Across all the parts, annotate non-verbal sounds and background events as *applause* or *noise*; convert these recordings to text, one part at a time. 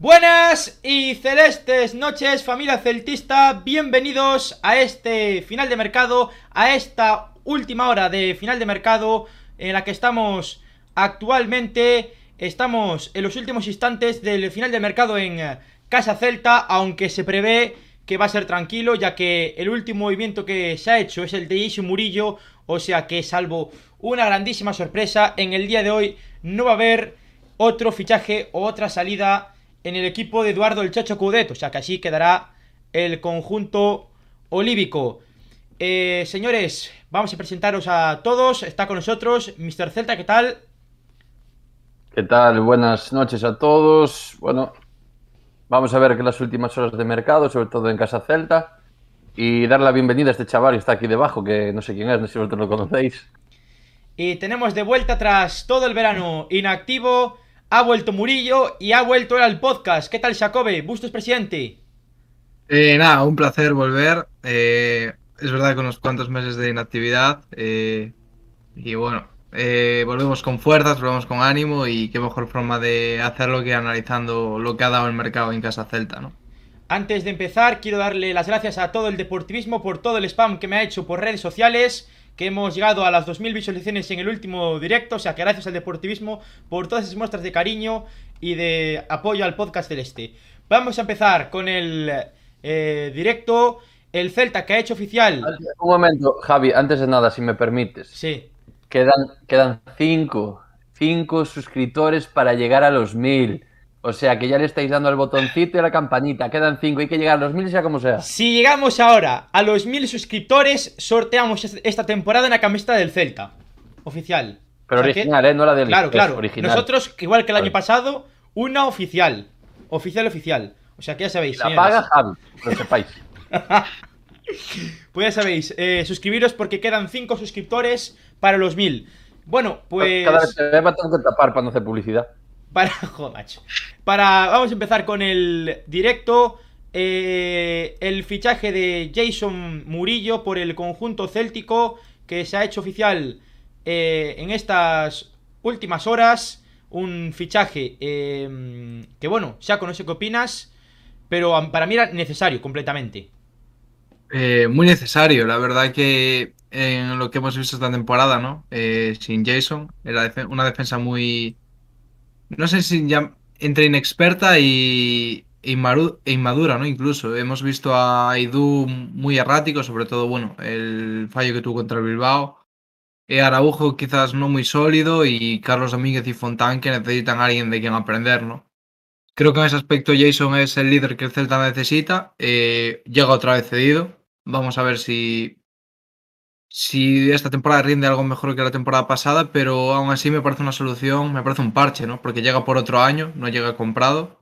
Buenas y celestes noches familia celtista, bienvenidos a este final de mercado, a esta última hora de final de mercado en la que estamos actualmente, estamos en los últimos instantes del final de mercado en eh, Casa Celta, aunque se prevé que va a ser tranquilo ya que el último movimiento que se ha hecho es el de Isu Murillo, o sea que salvo una grandísima sorpresa, en el día de hoy no va a haber otro fichaje o otra salida en el equipo de Eduardo el Chacho Cudet. O sea que así quedará el conjunto olívico. Eh, señores, vamos a presentaros a todos. Está con nosotros Mr. Celta, ¿qué tal? ¿Qué tal? Buenas noches a todos. Bueno, vamos a ver que las últimas horas de mercado, sobre todo en Casa Celta, y dar la bienvenida a este chaval que está aquí debajo, que no sé quién es, no sé si vosotros lo conocéis. Y tenemos de vuelta tras todo el verano inactivo ha vuelto Murillo y ha vuelto él al podcast. ¿Qué tal, Jacobe? ¿Bustos presidente? Eh, nada, un placer volver. Eh, es verdad que unos cuantos meses de inactividad. Eh, y bueno, eh, volvemos con fuerzas, volvemos con ánimo y qué mejor forma de hacerlo que analizando lo que ha dado el mercado en Casa Celta, ¿no? Antes de empezar, quiero darle las gracias a todo el deportivismo por todo el spam que me ha hecho por redes sociales que hemos llegado a las 2.000 visualizaciones en el último directo, o sea que gracias al deportivismo por todas esas muestras de cariño y de apoyo al podcast celeste. Vamos a empezar con el eh, directo, el Celta que ha hecho oficial... Un momento, Javi, antes de nada, si me permites. Sí. Quedan, quedan cinco, cinco suscriptores para llegar a los mil. O sea que ya le estáis dando al botoncito y a la campanita. Quedan cinco, hay que llegar a los mil, sea como sea. Si llegamos ahora a los mil suscriptores, sorteamos esta temporada en la camiseta del Celta. Oficial. Pero O sea original, que- ¿eh? No la del Claro, claro. original. Nosotros, igual que el año pasado, una oficial. Oficial, oficial. O sea que ya sabéis. La señores. paga Javi, que lo sepáis. *laughs* Pues ya sabéis, eh, suscribiros porque quedan 5 suscriptores para los 1000. Bueno, pues. Cada vez beba tengo que tapar para no hacer publicidad. Para. *laughs* Joder. Para. Vamos a empezar con el directo. Eh, el fichaje de Jason Murillo por el conjunto céltico que se ha hecho oficial eh, en estas últimas horas. Un fichaje eh, que, bueno, Saco, no sé qué opinas, pero para mí era necesario completamente. Eh, muy necesario, la verdad que en lo que hemos visto esta temporada, ¿no? Eh, sin Jason, era una defensa muy, no sé si ya entre inexperta y e e inmadura, ¿no? Incluso hemos visto a Aidú muy errático, sobre todo, bueno, el fallo que tuvo contra el Bilbao. Eh, Araujo quizás no muy sólido y Carlos Domínguez y Fontán que necesitan a alguien de quien aprender, ¿no? Creo que en ese aspecto Jason es el líder que el Celta necesita. Eh, llega otra vez cedido. Vamos a ver si, si esta temporada rinde algo mejor que la temporada pasada, pero aún así me parece una solución, me parece un parche, ¿no? Porque llega por otro año, no llega comprado.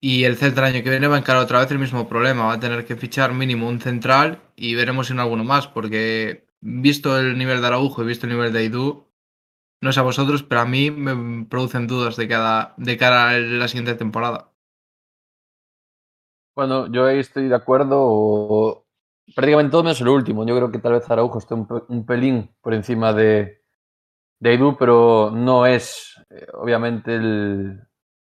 Y el Celta el año que viene va a encarar otra vez el mismo problema. Va a tener que fichar mínimo un central y veremos si no alguno más, porque visto el nivel de Araujo y visto el nivel de Aidú, no sé a vosotros, pero a mí me producen dudas de, cada, de cara a la siguiente temporada. Bueno, yo ahí estoy de acuerdo. Prácticamente todo menos lo último. Yo creo que tal vez Araujo esté un, pe- un pelín por encima de, de Aidú, pero no es, eh, obviamente, el,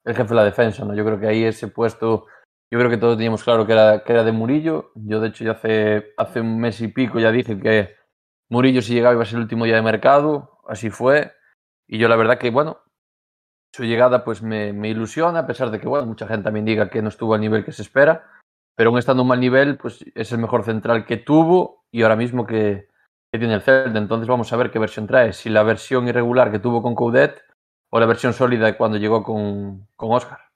el jefe de la defensa. ¿no? Yo creo que ahí ese puesto, yo creo que todos teníamos claro que era, que era de Murillo. Yo, de hecho, ya hace, hace un mes y pico ya dije que Murillo, si llegaba, iba a ser el último día de mercado. Así fue. Y yo, la verdad, que bueno, su llegada pues me, me ilusiona, a pesar de que bueno, mucha gente también diga que no estuvo al nivel que se espera, pero aún estando a un mal nivel, pues es el mejor central que tuvo y ahora mismo que, que tiene el Celta. Entonces vamos a ver qué versión trae, si la versión irregular que tuvo con Coudet o la versión sólida cuando llegó con, con Oscar.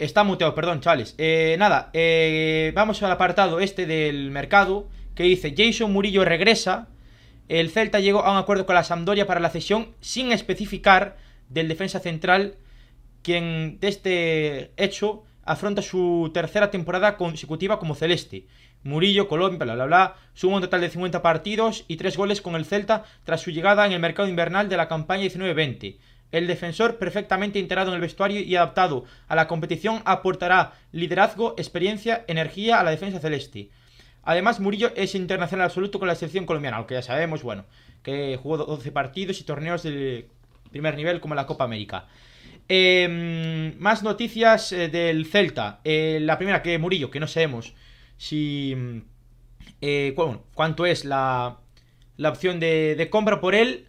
Está muteado, perdón, chavales. Eh, nada, eh, vamos al apartado este del mercado que dice Jason Murillo regresa. El Celta llegó a un acuerdo con la Sampdoria para la cesión sin especificar del defensa central quien de este hecho afronta su tercera temporada consecutiva como celeste. Murillo, Colombia, bla, bla, bla, suma un total de 50 partidos y 3 goles con el Celta tras su llegada en el mercado invernal de la campaña 19-20. El defensor, perfectamente integrado en el vestuario y adaptado a la competición, aportará liderazgo, experiencia, energía a la defensa celeste. Además, Murillo es internacional absoluto con la selección colombiana, aunque ya sabemos, bueno, que jugó 12 partidos y torneos de primer nivel como la Copa América. Em, más noticias eh, del Celta. Eh, la primera, que Murillo, que no sabemos si... Eh, cuánto es la, la opción de, compra por él.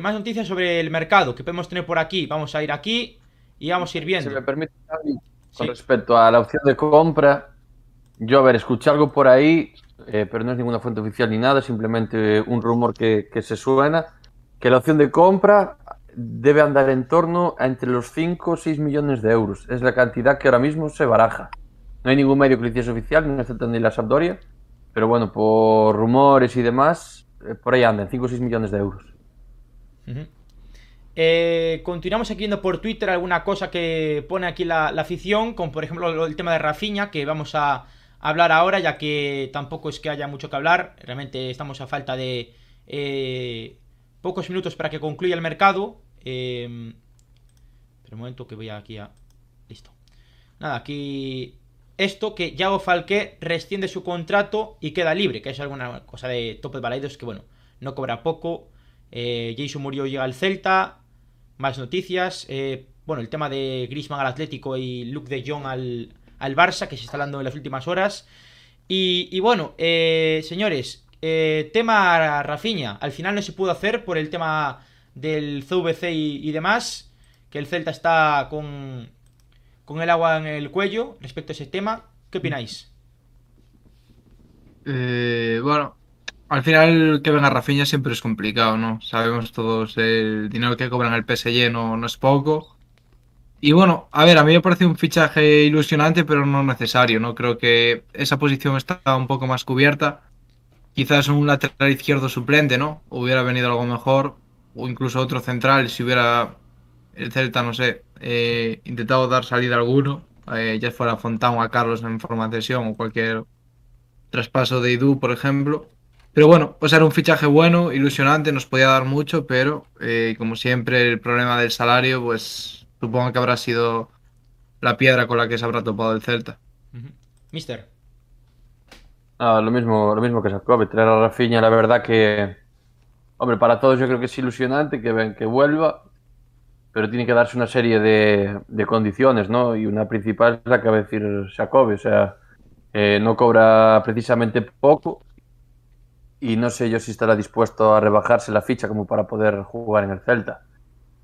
Más noticias sobre el mercado que podemos tener por aquí. Vamos a ir aquí y vamos a ir viendo. Si me permite, con respecto a la opción de compra, yo, a ver, escuché algo por ahí, pero no es ninguna fuente oficial ni nada, simplemente un rumor que, que se suena, que la opción de compra debe andar en torno a entre los 5 o 6 millones de euros. Es la cantidad que ahora mismo se baraja. No hay ningún medio que lo hiciese oficial, no excepto ni la Sampdoria, pero bueno, por rumores y demás, eh, por ahí andan, 5 o 6 millones de euros. Eh, continuamos aquí viendo por Twitter alguna cosa que pone aquí la, afición, como por ejemplo el tema de Rafinha, que vamos a hablar ahora, ya que tampoco es que haya mucho que hablar, realmente estamos a falta de eh, pocos minutos para que concluya el mercado. Eh, pero un momento que voy aquí a... Listo. Nada, aquí... Esto que Yago Falqué resciende su contrato y queda libre, que es alguna cosa de tope de Balaidos que, bueno, no cobra poco. Eh, Jason murió llega al Celta. Más noticias. Eh, bueno, el tema de Grisman al Atlético y Luke de Jong al, al Barça, que se está hablando en las últimas horas. Y, y bueno, eh, señores, tema Rafiña. Al final no se pudo hacer por el tema del CVC y, demás, que el Celta está con, con el agua en el cuello respecto a ese tema. ¿Qué opináis? Bueno, al final que venga Rafinha siempre es complicado, ¿no? Sabemos todos el dinero que cobran el PSG no, no es poco. Y bueno, a ver, a mí me parece un fichaje ilusionante, pero no necesario, ¿no? Creo que esa posición está un poco más cubierta. Quizás un lateral izquierdo suplente, ¿no? Hubiera venido algo mejor, o incluso otro central si hubiera el Celta, no sé, eh, intentado dar salida a alguno, eh, ya fuera Fontán o a Carlos en forma de sesión o cualquier traspaso de Idu, por ejemplo. Pero bueno, pues era un fichaje bueno, ilusionante, nos podía dar mucho, pero eh, como siempre el problema del salario, pues supongo que habrá sido la piedra con la que se habrá topado el Celta. Mister. Ah, lo mismo, lo mismo que Jacob, traer a Rafinha, la verdad que Hombre, para todos yo creo que es ilusionante que ven que vuelva, pero tiene que darse una serie de, condiciones, ¿no? Y una principal es la que va a decir Jacob, o sea, eh, no cobra precisamente poco y no sé yo si estará dispuesto a rebajarse la ficha como para poder jugar en el Celta.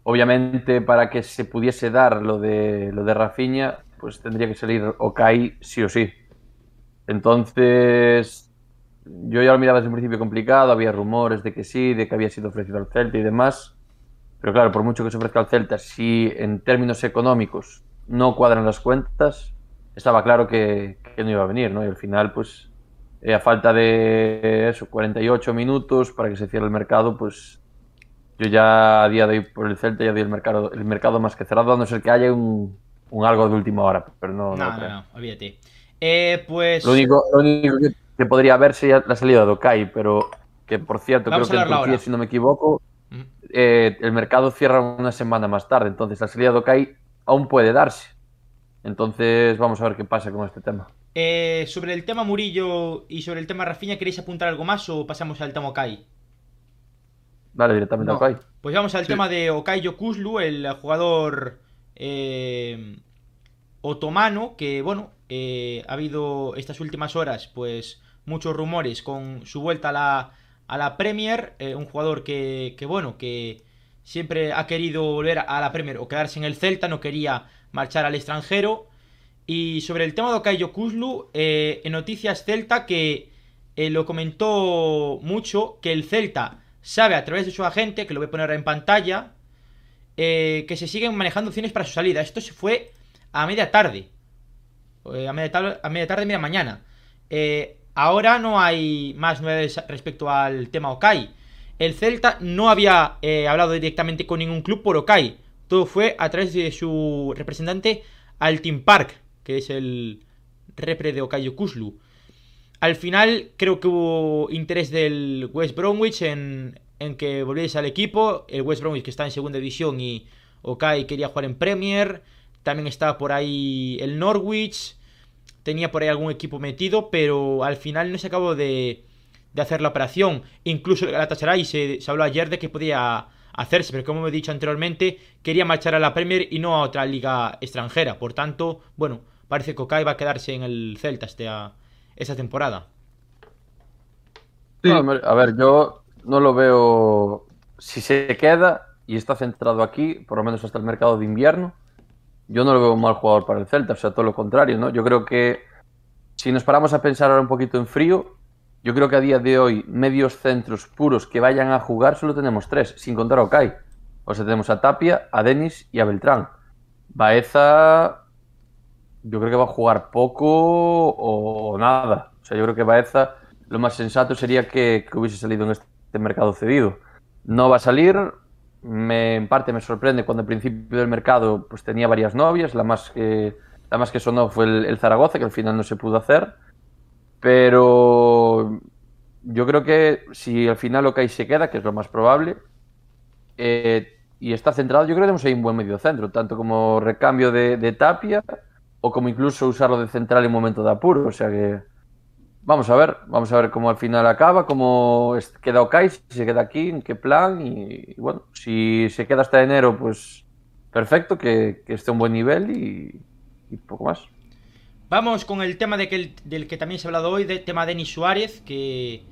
Obviamente, para que se pudiese dar lo de, lo de Rafinha, pues tendría que salir Okai sí o sí. Entonces, yo ya lo miraba desde un principio complicado, había rumores de que sí, de que había sido ofrecido al Celta y demás. Pero claro, por mucho que se ofrezca al Celta, si en términos económicos no cuadran las cuentas, estaba claro que, no iba a venir, ¿no? Y al final, pues, eh, a falta de eso, 48 minutos para que se cierre el mercado, pues yo ya a día de hoy por el Celta ya doy el mercado, el mercado más que cerrado, a no ser que haya un, algo de última hora, pero no. No, no, no, olvídate. Eh, pues. Lo único, lo único que que podría verse la salida de Okai, pero que por cierto, creo que en Turquía, si no me equivoco, eh, el mercado cierra una semana más tarde, entonces la salida de Okai aún puede darse. Entonces vamos a ver qué pasa con este tema. Eh, sobre el tema Murillo y sobre el tema Rafinha, ¿queréis apuntar algo más o pasamos al tema Okai? Vale, directamente a Okai. Pues vamos al tema de Okai Yokuslu, el jugador eh, otomano, que bueno, ha habido estas últimas horas, pues muchos rumores con su vuelta a la, a la Premier, eh, un jugador que, que, bueno, que siempre ha querido volver a la Premier o quedarse en el Celta, no quería marchar al extranjero. Y sobre el tema de Okayo Kuzlu, eh, en Noticias Celta que eh, lo comentó mucho, que el Celta sabe a través de su agente, que lo voy a poner en pantalla, que se siguen manejando opciones para su salida. Esto se fue a media tarde. A media, tarde, a media mañana. Ahora no hay más novedades respecto al tema Okai. El Celta no había eh, hablado directamente con ningún club por Okai. todo fue a través de su representante Altin Park, que es el repre de Okayo Kuslu. Al final creo que hubo interés del West Bromwich en, en que volviese al equipo. El West Bromwich que está en segunda división y Okai quería jugar en Premier. También estaba por ahí el Norwich. Tenía por ahí algún equipo metido, pero al final no se acabó de, de hacer la operación. Incluso el Galatasaray se, se habló ayer de que podía hacerse, pero como he dicho anteriormente, quería marchar a la Premier y no a otra liga extranjera. Por tanto, bueno, parece que Okai va a quedarse en el Celta esta, esta temporada. Sí. No, a ver, yo no lo veo. Si se queda y está centrado aquí, por lo menos hasta el mercado de invierno, yo no lo veo un mal jugador para el Celta, o sea, todo lo contrario, ¿no? Yo creo que si nos paramos a pensar ahora un poquito en frío, yo creo que a día de hoy, medios centros puros que vayan a jugar, solo tenemos tres, sin contar a Okai. O sea, tenemos a Tapia, a Denis y a Beltrán. Baeza, yo creo que va a jugar poco o nada. O sea, yo creo que Baeza, lo más sensato sería que, que hubiese salido en este mercado cedido. No va a salir, me, en parte me sorprende cuando al principio del mercado pues tenía varias novias, la más que, la más que sonó fue el, el Zaragoza, que al final no se pudo hacer. Pero yo creo que si al final Okai se queda, que es lo más probable, eh, y está centrado, yo creo que tenemos ahí un buen medio centro, tanto como recambio de, de, Tapia o como incluso usarlo de central en momento de apuro. O sea que vamos a ver, vamos a ver cómo al final acaba, cómo queda Okai, si se queda aquí, en qué plan. Y, y bueno, si se queda hasta enero, pues perfecto, que, que esté a un buen nivel y, y poco más. Vamos con el tema de que, del que también se ha hablado hoy, del tema de Denis Suárez, que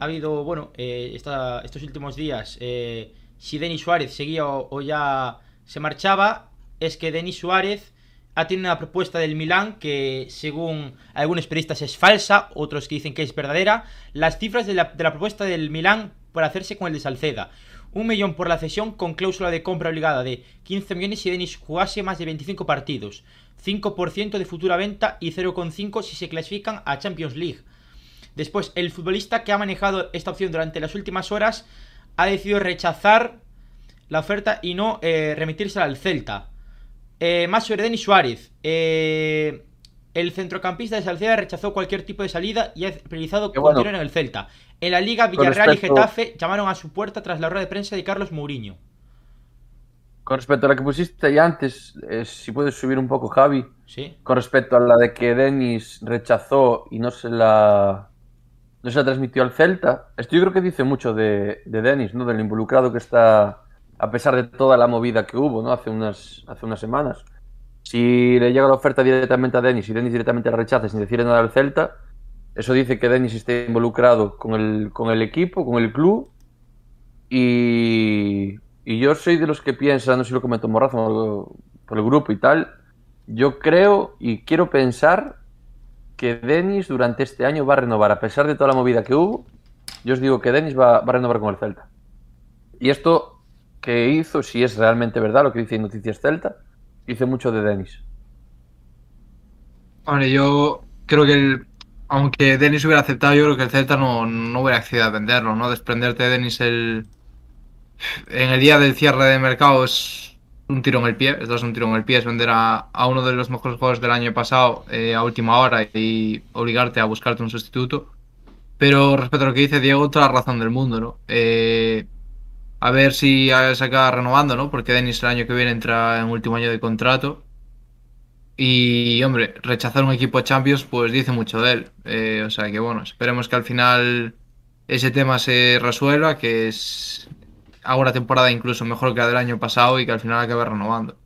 ha habido, bueno, eh, esta, estos últimos días, eh, si Denis Suárez seguía o, o, ya se marchaba, es que Denis Suárez ha tenido una propuesta del Milán que según algunos periodistas es falsa, otros que dicen que es verdadera. Las cifras de la, de la propuesta del Milán por hacerse con el de Salceda. Un millón por la cesión con cláusula de compra obligada de 15 millones si Denis jugase más de 25 partidos. 5% de futura venta y 0,5 si se clasifican a Champions League. Después, el futbolista que ha manejado esta opción durante las últimas horas ha decidido rechazar la oferta y no eh, al Celta. Eh, más sobre Denis Suárez. Eh, el centrocampista de Salceda rechazó cualquier tipo de salida y ha priorizado Qué bueno. en el Celta. En la Liga, Villarreal respecto- y Getafe llamaron a su puerta tras la rueda de prensa de Carlos Mourinho. Con respecto a la que pusiste ya antes, eh, si puedes subir un poco, Javi, ¿Sí? con respecto a la de que Denis rechazó y no se la no se la transmitió al Celta, esto yo creo que dice mucho de, de Denis, ¿no? Del involucrado que está, a pesar de toda la movida que hubo, ¿no? Hace unas, hace unas semanas. Si le llega la oferta directamente a Denis y Denis directamente la rechaza sin decirle nada al Celta, eso dice que Denis está involucrado con el, con el equipo, con el club. Y, y yo soy de los que piensan, no sé si lo comentó Morrazo por, por el grupo y tal, yo creo y quiero pensar que Denis durante este año va a renovar, a pesar de toda la movida que hubo, yo os digo que Denis va a renovar con el Celta. Y esto que hizo, si es realmente verdad lo que dice Noticias Celta, dice mucho de Denis. Hombre, yo creo que el, aunque Denis hubiera aceptado, yo creo que el Celta no, no hubiera accedido a venderlo, ¿no? Desprenderte de Denis el, en el día del cierre de mercado es un tiro en el pie, esto es un tiro en el pie, es vender a, a uno de los mejores jugadores del año pasado eh, a última hora y obligarte a buscarte un sustituto. Pero respecto a lo que dice Diego, toda la razón del mundo, ¿no? Eh, a ver si se acaba renovando, ¿no? Porque Denis el año que viene entra en último año de contrato. Y, hombre, rechazar un equipo Champions, pues dice mucho de él. Eh, o sea que, bueno, esperemos que al final ese tema se resuelva, que es haga una temporada incluso mejor que la del año pasado y que al final acabe renovando.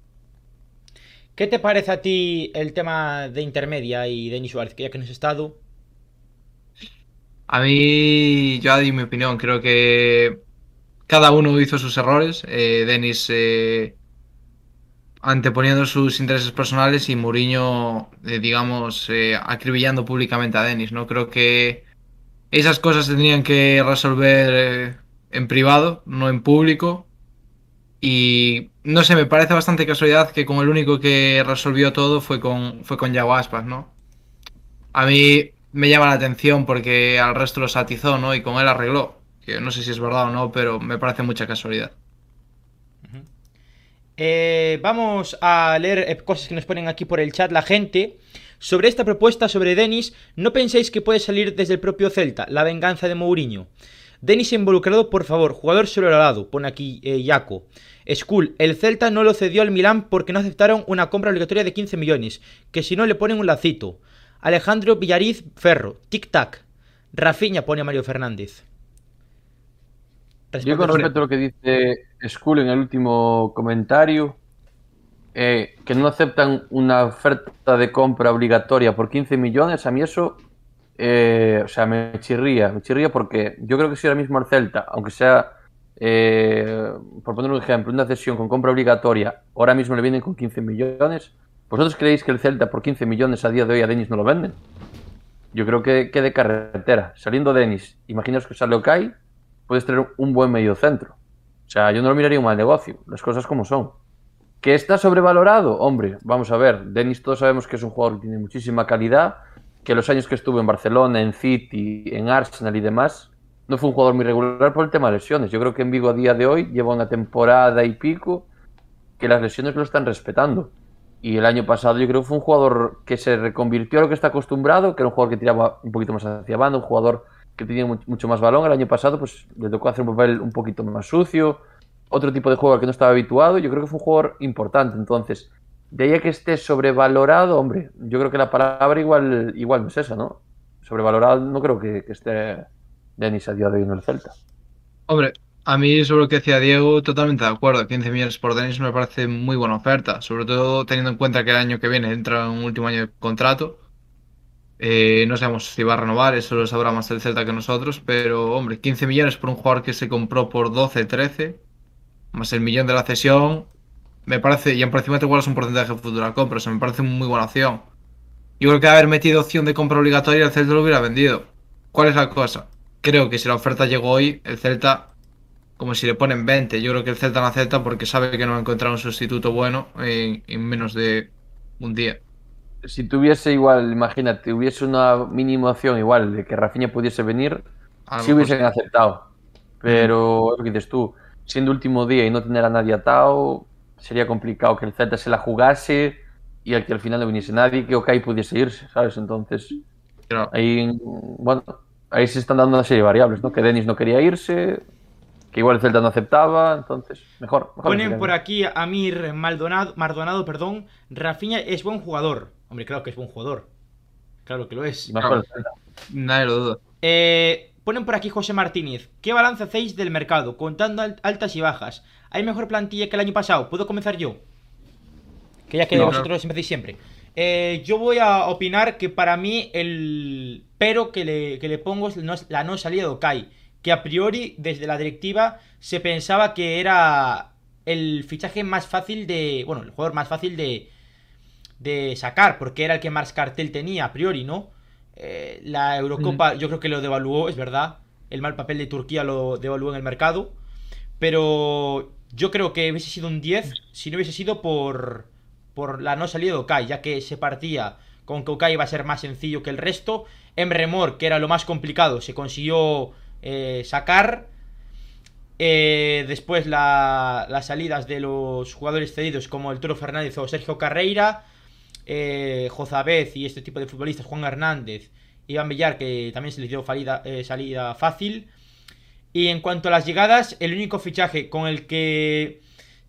¿Qué te parece a ti el tema de intermedia y Denis Suárez, que ya que no has estado? A mí, yo di mi opinión, creo que cada uno hizo sus errores. Eh, Denis eh, anteponiendo sus intereses personales y Mourinho, eh, digamos, acribillando públicamente a Denis. ¿no? Creo que esas cosas se tenían que resolver en privado, no en público. Y no sé, me parece bastante casualidad que con el único que resolvió todo fue con, fue con Yago Aspas, ¿no? A mí me llama la atención porque al resto los atizó, ¿no? Y con él arregló. No sé si es verdad o no, pero me parece mucha casualidad. Eh, vamos a leer eh, cosas que nos ponen aquí por el chat la gente. Sobre esta propuesta sobre Denis, ¿no pensáis que puede salir desde el propio Celta, la venganza de Mourinho? Denis involucrado, por favor, jugador lado, pone aquí eh, Yaco. Skull, el Celta no lo cedió al Milán porque no aceptaron una compra obligatoria de 15 millones, que si no le ponen un lacito. Alejandro Villariz Ferro, tic-tac. Rafiña pone a Mario Fernández. Yo con respecto a lo que dice Skull en el último comentario, eh, que no aceptan una oferta de compra obligatoria por 15 millones, a mí eso, eh, o sea, me chirría, me chirría porque yo creo que si ahora mismo el Celta, aunque sea, eh, por poner un ejemplo, una cesión con compra obligatoria, ahora mismo le vienen con 15 millones, ¿vosotros creéis que el Celta por 15 millones a día de hoy a Denis no lo venden? Yo creo que, que de carretera, saliendo Denis, imaginaos que sale Okai, puedes tener un buen medio centro. O sea, yo no lo miraría un mal negocio, las cosas como son. ¿Que está sobrevalorado? Hombre, vamos a ver, Denis todos sabemos que es un jugador que tiene muchísima calidad, que los años que estuvo en Barcelona, en City, en Arsenal y demás, no fue un jugador muy regular por el tema de lesiones. Yo creo que en Vigo a día de hoy lleva una temporada y pico que las lesiones lo están respetando. Y el año pasado yo creo que fue un jugador que se reconvirtió a lo que está acostumbrado, que era un jugador que tiraba un poquito más hacia banda, un jugador que tenía mucho más balón. El año pasado pues le tocó hacer un papel un poquito más sucio, otro tipo de juego al que no estaba habituado. Yo creo que fue un jugador importante. Entonces, de ahí a que esté sobrevalorado, hombre, yo creo que la palabra igual, igual no es esa, ¿no? Sobrevalorado no creo que, esté Denis a día de hoy en el Celta. Hombre, a mí sobre lo que decía Diego, totalmente de acuerdo. 15 millones por Denis me parece muy buena oferta, sobre todo teniendo en cuenta que el año que viene entra un último año de contrato eh, no sabemos si va a renovar, eso lo sabrá más el Celta que nosotros, pero hombre, 15 millones por un jugador que se compró por 12, 13, más el millón de la cesión, me parece, y en encima igual es un porcentaje de futura compra, o me parece muy buena opción. Yo creo que haber metido opción de compra obligatoria el Celta lo hubiera vendido. ¿Cuál es la cosa? Creo que si la oferta llegó hoy, el Celta, como si le ponen 20, yo creo que el Celta no acepta porque sabe que no va a encontrar un sustituto bueno en menos de un día si tuviese igual, imagínate, hubiese una mínima opción igual de que Rafinha pudiese venir, si hubiesen aceptado. Pero, lo que dices tú, siendo último día y no tener a nadie atado, sería complicado que el Z se la jugase y al que al final no viniese nadie, que OK pudiese irse, ¿sabes? Entonces, ahí, bueno, ahí se están dando una serie de variables, ¿no? Que Denis no quería irse, que igual el Celta no aceptaba, entonces, mejor. Ponen por aquí a Mir Maldonado, Maldonado, perdón, Rafinha es buen jugador, Hombre, claro que es buen jugador. Claro que lo es. Nadie lo duda. Eh, ponen por aquí José Martínez. ¿Qué balance hacéis del mercado? Contando altas y bajas. ¿Hay mejor plantilla que el año pasado? ¿Puedo comenzar yo? Que ya que vosotros empecéis siempre. Eh, yo voy a opinar que para mí el pero que le, pongo es la no salida de Okai. Que a priori, desde la directiva, se pensaba que era el fichaje más fácil de. Bueno, el jugador más fácil de, de sacar, porque era el que más cartel tenía a priori, ¿no? Eh, la Eurocopa yo creo que lo devaluó, es verdad. El mal papel de Turquía lo devaluó en el mercado. Pero yo creo que hubiese sido un 10 si no hubiese sido por, por la no salida de Okai, ya que se partía con que Okai iba a ser más sencillo que el resto. Emre Mor, que era lo más complicado, se consiguió eh, sacar. Eh, después las salidas de los jugadores cedidos como el Toro Fernández o Sergio Carreira eh, Jozabez y este tipo de futbolistas, Juan Hernández, Iván Villar, que también se les dio eh, salida fácil. Y en cuanto a las llegadas, el único fichaje con el que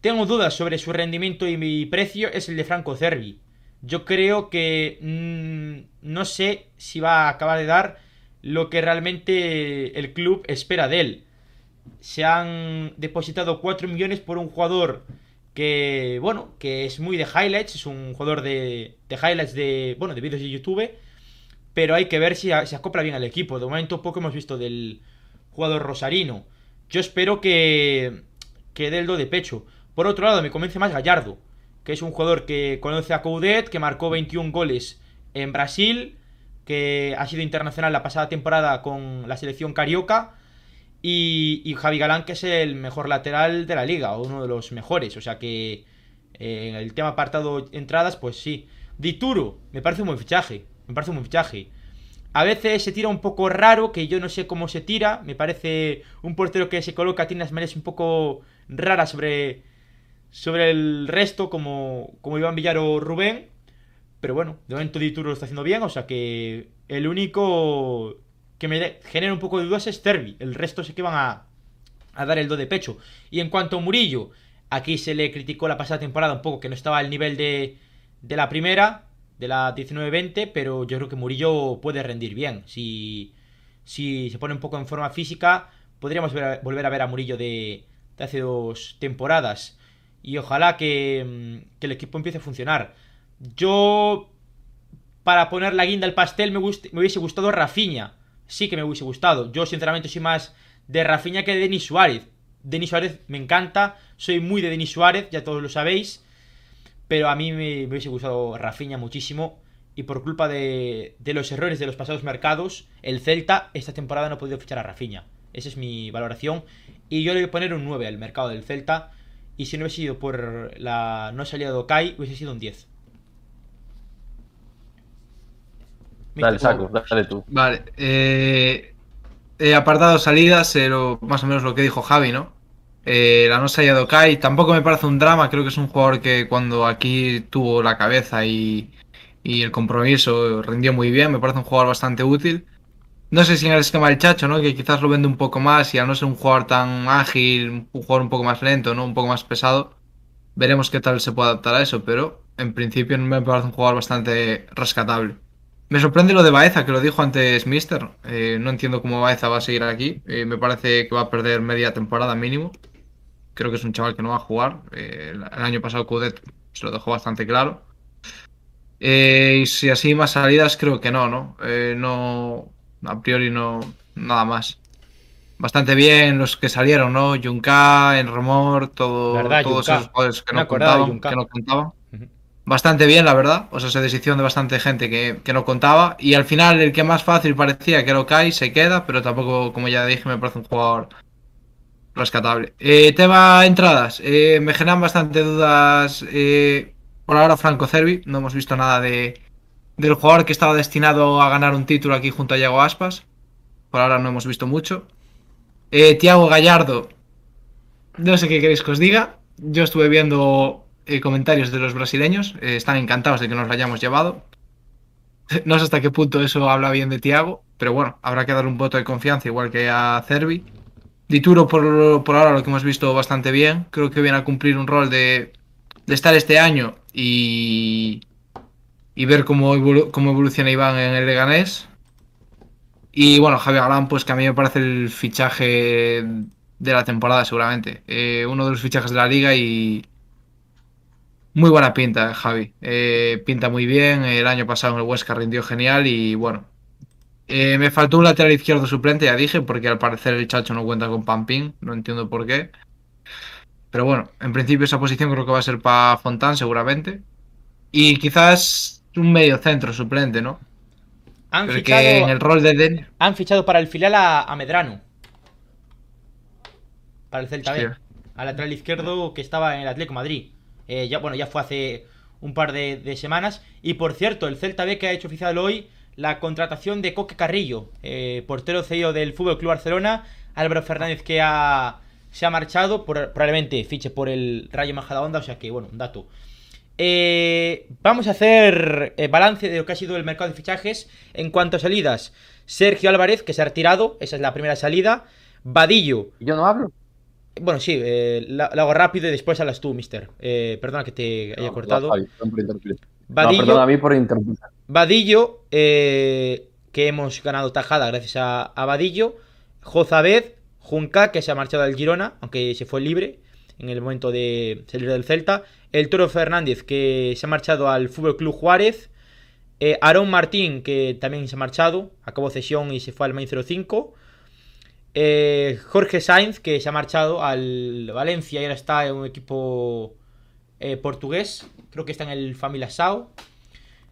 tengo dudas sobre su rendimiento y mi precio es el de Franco Cervi. Yo creo que mm, no sé si va a acabar de dar lo que realmente el club espera de él. Se han depositado 4 millones por un jugador que, bueno, que es muy de highlights, es un jugador de, de highlights de, bueno, de vídeos de YouTube, pero hay que ver si se acopla bien al equipo. De momento poco hemos visto del jugador rosarino. Yo espero que, que dé el do de pecho. Por otro lado, me convence más Gallardo, que es un jugador que conoce a Coudet, que marcó 21 goles en Brasil, que ha sido internacional la pasada temporada con la selección carioca y, Javi Galán, que es el mejor lateral de la liga, o uno de los mejores. O sea que eh, en el tema apartado entradas, pues sí. Dituro, me parece un buen fichaje. Me parece un buen fichaje. A veces se tira un poco raro, que yo no sé cómo se tira. Me parece un portero que se coloca, tiene las maneras un poco raras sobre, sobre el resto, como, como Iván Villar o Rubén. Pero bueno, de momento Dituro lo está haciendo bien, o sea que el único que me genera un poco de dudas es Cervi. El resto sé que van a, a dar el do de pecho. Y en cuanto a Murillo, aquí se le criticó la pasada temporada un poco que no estaba al nivel de, de la primera, de la 19-20, pero yo creo que Murillo puede rendir bien. Si, si se pone un poco en forma física, podríamos volver a ver a Murillo de, de hace dos temporadas. Y ojalá que, mm, que, el equipo empiece a funcionar. Yo, para poner la guinda al pastel, me, me hubiese gustado Rafiña. Sí que me hubiese gustado. Yo, sinceramente, soy más de Rafiña que de Denis Suárez. Denis Suárez me encanta. Soy muy de Denis Suárez, ya todos lo sabéis. Pero a mí me, hubiese gustado Rafiña muchísimo. Y por culpa de, de, los errores de los pasados mercados, el Celta esta temporada no ha podido fichar a Rafiña. Esa es mi valoración. Y yo le voy a poner un 9 al mercado del Celta. Y si no hubiese sido por la no salida de Okai, hubiese sido un 10. Dale, saco, dale tú. Vale. Eh, he apartado salidas, pero más o menos lo que dijo Javi, ¿no? Eh, la no salida de Okai tampoco me parece un drama. Creo que es un jugador que cuando aquí tuvo la cabeza y, y el compromiso rindió muy bien. Me parece un jugador bastante útil. No sé si en el esquema del Chacho, ¿no? Que quizás lo vende un poco más y al no ser un jugador tan ágil, un jugador un poco más lento, ¿no? Un poco más pesado. Veremos qué tal se puede adaptar a eso, pero en principio me parece un jugador bastante rescatable. Me sorprende lo de Baeza, que lo dijo antes Mister. Eh, no entiendo cómo Baeza va a seguir aquí. Eh, me parece que va a perder media temporada mínimo. Creo que es un chaval que no va a jugar. Eh, el año pasado Cudet se lo dejó bastante claro. y si así más salidas, creo que no, ¿no? no a priori no, nada más. Bastante bien los que salieron, ¿no? Junca, en Remor, todo, todos esos jugadores que no, contaban, que no contaban. Bastante bien, la verdad. O sea, se deshizo de bastante gente que, que, no contaba. Y al final, el que más fácil parecía que era Okai se queda, pero tampoco, como ya dije, me parece un jugador rescatable. Eh, tema entradas. Eh, me generan bastante dudas. Eh, por ahora, Franco Cervi. No hemos visto nada de, del jugador que estaba destinado a ganar un título aquí junto a Yago Aspas. Por ahora no hemos visto mucho. Tiago Gallardo. No sé qué queréis que os diga. Yo estuve viendo eh, comentarios de los brasileños. Eh, están encantados de que nos lo hayamos llevado. *laughs* No sé hasta qué punto eso habla bien de Tiago. Pero bueno, habrá que dar un voto de confianza igual que a Cervi. Dituro por, por ahora lo que hemos visto bastante bien. Creo que viene a cumplir un rol de, de estar este año y, y ver cómo, cómo evoluciona Iván en el Leganés. Y bueno, Javier Galán, pues que a mí me parece el fichaje de la temporada seguramente. Eh, uno de los fichajes de la liga y muy buena pinta, Javi. Eh, pinta muy bien. El año pasado en el Huesca rindió genial y bueno. Eh, me faltó un lateral izquierdo suplente, ya dije, porque al parecer el Chacho no cuenta con Pampín. No entiendo por qué. Pero bueno, en principio esa posición creo que va a ser para Fontán seguramente. Y quizás un medio centro suplente, ¿no? Han fichado, en el rol de Han fichado para el filial a, Medrano. Para el Celta B. Al lateral izquierdo que estaba en el Atlético Madrid. Eh, ya, bueno, ya fue hace un par de, semanas. Y por cierto, el Celta B que ha hecho oficial hoy la contratación de Coque Carrillo, eh, portero cedido del Fútbol Club Barcelona. Álvaro Fernández que ha, se ha marchado, probablemente fiche por el Rayo Majadahonda, o sea que, bueno, un dato eh, vamos a hacer balance de lo que ha sido el mercado de fichajes. En cuanto a salidas, Sergio Álvarez, que se ha retirado, esa es la primera salida. Vadillo. Yo no hablo. Bueno, sí, eh, lo, hago rápido y después hablas tú, mister. perdona que te haya cortado. Vadillo, a mí por Vadillo, que hemos ganado tajada gracias a, a Vadillo. Jozabed, Junca, que se ha marchado al Girona, aunque se fue libre en el momento de salir del Celta. El Toro Fernández, que se ha marchado al Fútbol Club Juárez. Eh, Aarón Martín, que también se ha marchado, acabó cesión y se fue al Main 05. Eh, Jorge Sainz, que se ha marchado al Valencia y ahora está en un equipo eh, portugués. Creo que está en el Familia Sao.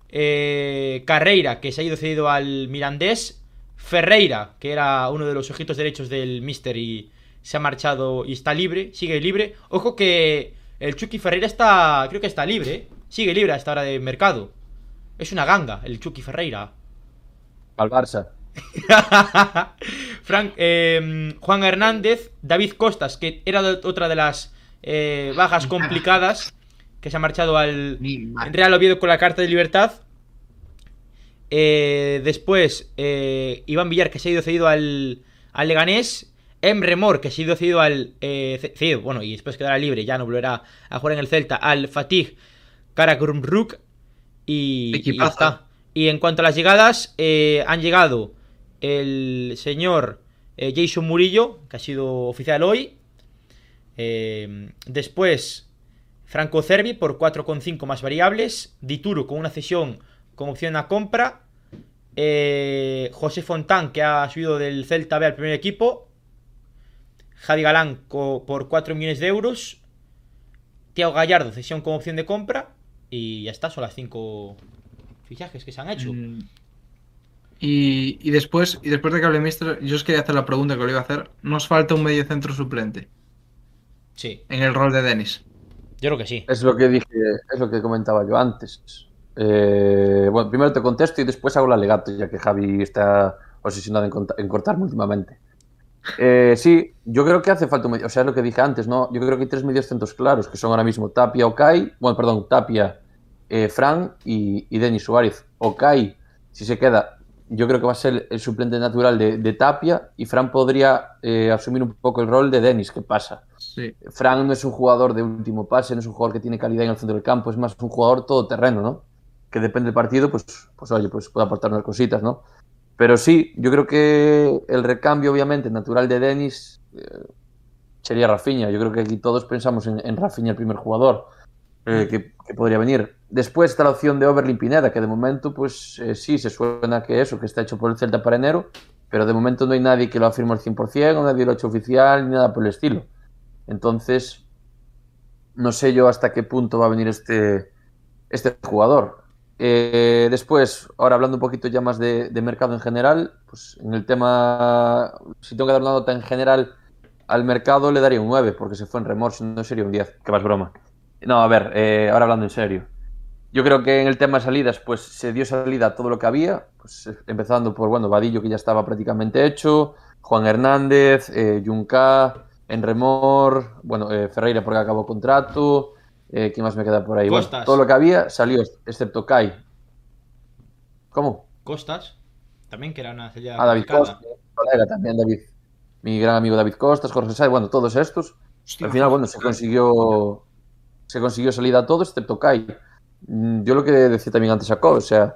Carreira, que se ha ido cedido al Mirandés. Ferreira, que era uno de los ojitos derechos del Mister y se ha marchado y está libre, sigue libre. Ojo que el Chucky Ferreira está, creo que está libre, sigue libre a esta hora de mercado. Es una ganga el Chucky Ferreira. Al Barça. *laughs* Frank, em, Juan Hernández, David Costas, que era otra de las eh, bajas complicadas, que se ha marchado al. Real Oviedo con la carta de libertad. Eh, después, eh, Iván Villar, que se ha ido cedido al, al Leganés. Emre Mor, que se ha ido cedido al. cedido, bueno, y después quedará libre, ya no volverá a jugar en el Celta, al Fatih Karagümrük. Y, y. Y en cuanto a las llegadas, han llegado el señor eh, Jason Murillo, que ha sido oficial hoy. Eh, después, Franco Cervi por 4,5 más variables. Dituro con una cesión con opción a compra. Eh, José Fontán, que ha subido del Celta B al primer equipo. Javi Galán por 4 millones de euros. Tiago Gallardo, cesión con opción de compra. Y ya está, son las 5 fichajes que se han hecho. Mm. Y, y después, y después de que hable Mister, yo os quería hacer la pregunta que le iba a hacer. ¿Nos falta un medio centro suplente Sí, en el rol de Denis? yo creo que sí. Es lo que dije, es lo que comentaba yo antes. Eh, bueno, primero te contesto y después hago el alegato, ya que Javi está obsesionado en, en cortarme últimamente. Eh, sí, yo creo que hace falta un medio, o sea, es lo que dije antes, ¿no? Yo creo que hay tres medios centros claros, que son ahora mismo Tapia, Okai, bueno, perdón, Tapia, eh, Fran y, y Denis Suárez. Okai, si se queda, yo creo que va a ser el suplente natural de, de Tapia y Fran podría eh, asumir un poco el rol de Denis, ¿qué pasa? Sí. Fran no es un jugador de último pase, no es un jugador que tiene calidad en el centro del campo, es más un jugador todoterreno, ¿no? Que depende del partido, pues, pues oye, pues puede aportar unas cositas, ¿no? Pero sí, yo creo que el recambio, obviamente, natural de Denis eh, sería Rafinha. Yo creo que aquí todos pensamos en, en Rafinha, el primer jugador eh, que, que podría venir. Después está la opción de Overlin Pineda, que de momento, pues eh, sí, se suena que eso, que está hecho por el Celta para enero, pero de momento no hay nadie que lo afirme al 100%, o nadie lo ha hecho oficial, ni nada por el estilo. Entonces, no sé yo hasta qué punto va a venir este, este jugador. Eh, después, ahora hablando un poquito ya más de, de mercado en general, pues en el tema, si tengo que dar una nota en general al mercado, le daría un 9, porque se fue en remorso, no sería un 10, que más broma. No, a ver, eh, ahora hablando en serio. Yo creo que en el tema de salidas, pues se dio salida a todo lo que había, pues eh, empezando por, bueno, Vadillo, que ya estaba prácticamente hecho, Juan Hernández, eh, Junca, Enremor, bueno, eh, Ferreira porque acabó contrato, eh, ¿quién más me queda por ahí? Bueno, Costas. todo lo que había salió, excepto Kai. ¿Cómo? Costas, también que era una salida Ah, David complicada. Costa, mi colega también, David. Mi gran amigo David Costas, Jorge Sáez, bueno, todos estos. Hostia, Al final, bueno, se consiguió se consiguió salida a todos, excepto Kai. Mm, Yo lo que decía también antes a Cole, o sea,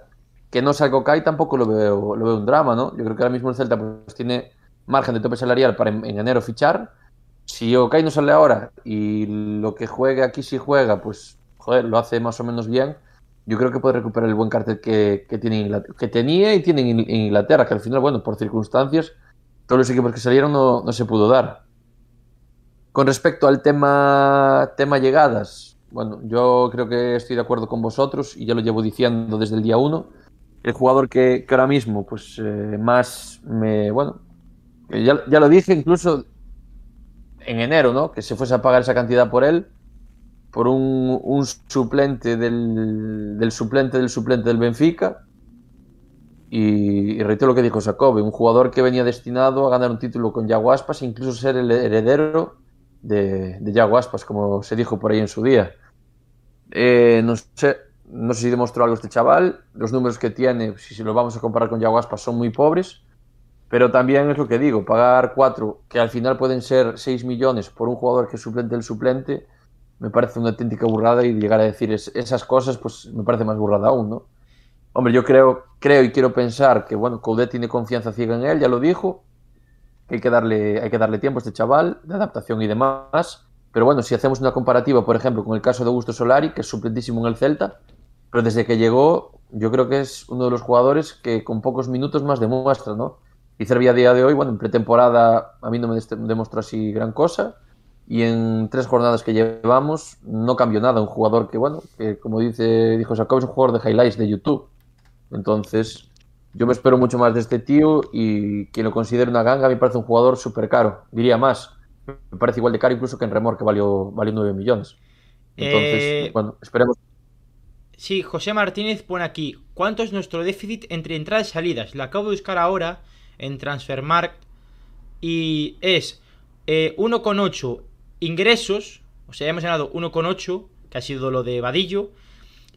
que no salga Kai tampoco lo veo, lo veo un drama, ¿no? Yo creo que ahora mismo el Celta pues, tiene margen de tope salarial para en, en enero fichar. Si Okai no sale ahora y lo que juegue aquí si juega, pues, joder, lo hace más o menos bien, yo creo que puede recuperar el buen cartel que, que, tenía y tiene en, en Inglaterra, que al final, bueno, por circunstancias, todos los equipos que salieron no, no se pudo dar. Con respecto al tema, tema llegadas, bueno, yo creo que estoy de acuerdo con vosotros y ya lo llevo diciendo desde el día uno. El jugador que, ahora mismo, pues eh, más me. Bueno, que ya, ya lo dije incluso en enero, ¿no? Que se fuese a pagar esa cantidad por él, por un, suplente del, del suplente del suplente del Benfica. Y, reitero lo que dijo Jacob, un jugador que venía destinado a ganar un título con Yago Aspas e incluso ser el heredero de, de Yago Aspas, como se dijo por ahí en su día. Eh, no, sé, no sé si demostró algo este chaval. Los números que tiene, si, si los vamos a comparar con Yago Aspas, son muy pobres. Pero también es lo que digo, pagar cuatro, que al final pueden ser 6 millones por un jugador que suplente del suplente, me parece una auténtica burrada y llegar a decir es- esas cosas, pues me parece más burrada aún, ¿no? Hombre, yo creo, creo y quiero pensar que, bueno, Coudet tiene confianza ciega en él, ya lo dijo, que hay que darle, hay que darle tiempo a este chaval, de adaptación y demás. Pero bueno, si hacemos una comparativa, por ejemplo, con el caso de Augusto Solari, que es suplentísimo en el Celta, pero desde que llegó, yo creo que es uno de los jugadores que con pocos minutos más demuestra, ¿no? Y Cervi a día de hoy, bueno, en pretemporada a mí no me demostró así gran cosa. Y en tres jornadas que llevamos no cambió nada. Un jugador que, bueno, que como dice, dijo Jacob, es un jugador de highlights de YouTube. Entonces, yo me espero mucho más de este tío y quien lo considere una ganga me parece un jugador súper caro. Diría más. Me parece igual de caro incluso que en Remor, que valió, valió 9 millones. Entonces, Eh, bueno, esperemos. Sí, José Martínez pone aquí, ¿cuánto es nuestro déficit entre entradas y salidas? Lo acabo de buscar ahora en Transfermarkt y es eh, 1,8 ingresos O sea, hemos ganado 1,8, que ha sido lo de Vadillo.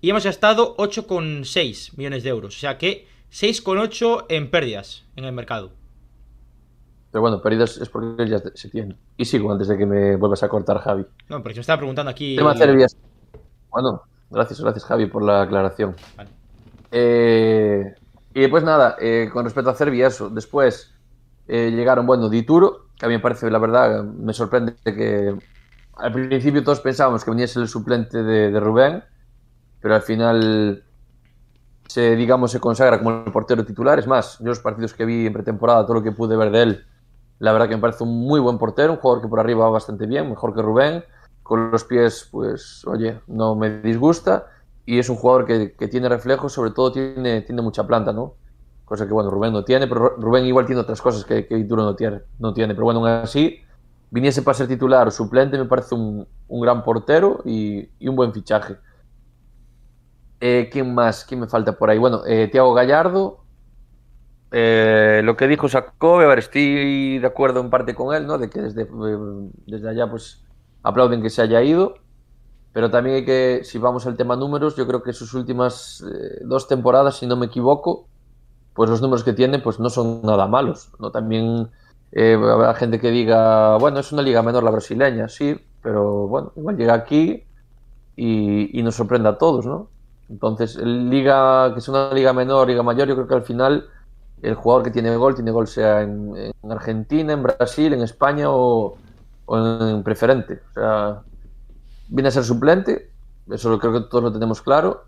Y hemos gastado 8,6 millones de euros. O sea que 6,8 en pérdidas en el mercado. Pero bueno, pérdidas es porque ya se tiene. Y sigo antes de que me vuelvas a cortar, Javi. No, porque me estaba preguntando aquí. Tema Cervias. Bueno, gracias, gracias, Javi, por la aclaración. Vale. Eh, y pues nada, eh, con respecto a Cervi, eso. Después eh, llegaron, bueno, Dituro, que a mí me parece, la verdad, me sorprende que al principio todos pensábamos que viniese el suplente de, de Rubén, pero al final se, digamos, se consagra como el portero titular. Es más, yo los partidos que vi en pretemporada, todo lo que pude ver de él, la verdad que me parece un muy buen portero, un jugador que por arriba va bastante bien, mejor que Rubén. Con los pies, pues, oye, no me disgusta. Y es un jugador que, que tiene reflejos, sobre todo tiene, tiene mucha planta, ¿no? Cosa que, bueno, Rubén no tiene, pero Rubén igual tiene otras cosas que, que Ituro no tiene, no tiene. Pero bueno, aún así, viniese para ser titular o suplente, me parece un, un gran portero y, y, un buen fichaje. Eh, ¿Quién más? ¿Quién me falta por ahí? Bueno, eh, Tiago Gallardo, eh, lo que dijo Sacó, a estoy de acuerdo en parte con él, ¿no? De que desde, desde allá pues aplauden que se haya ido, pero también hay que, si vamos al tema números, yo creo que sus últimas eh, dos temporadas, si no me equivoco, pues los números que tiene pues no son nada malos, ¿no? También eh, habrá gente que diga, bueno, es una liga menor la brasileña, sí, pero bueno, igual llega aquí y, y nos sorprende a todos, ¿no? Entonces, liga, que es una liga menor, liga mayor, yo creo que al final el jugador que tiene gol, tiene gol sea en, en Argentina, en Brasil, en España o, en preferente. O sea, viene a ser suplente, eso creo que todos lo tenemos claro.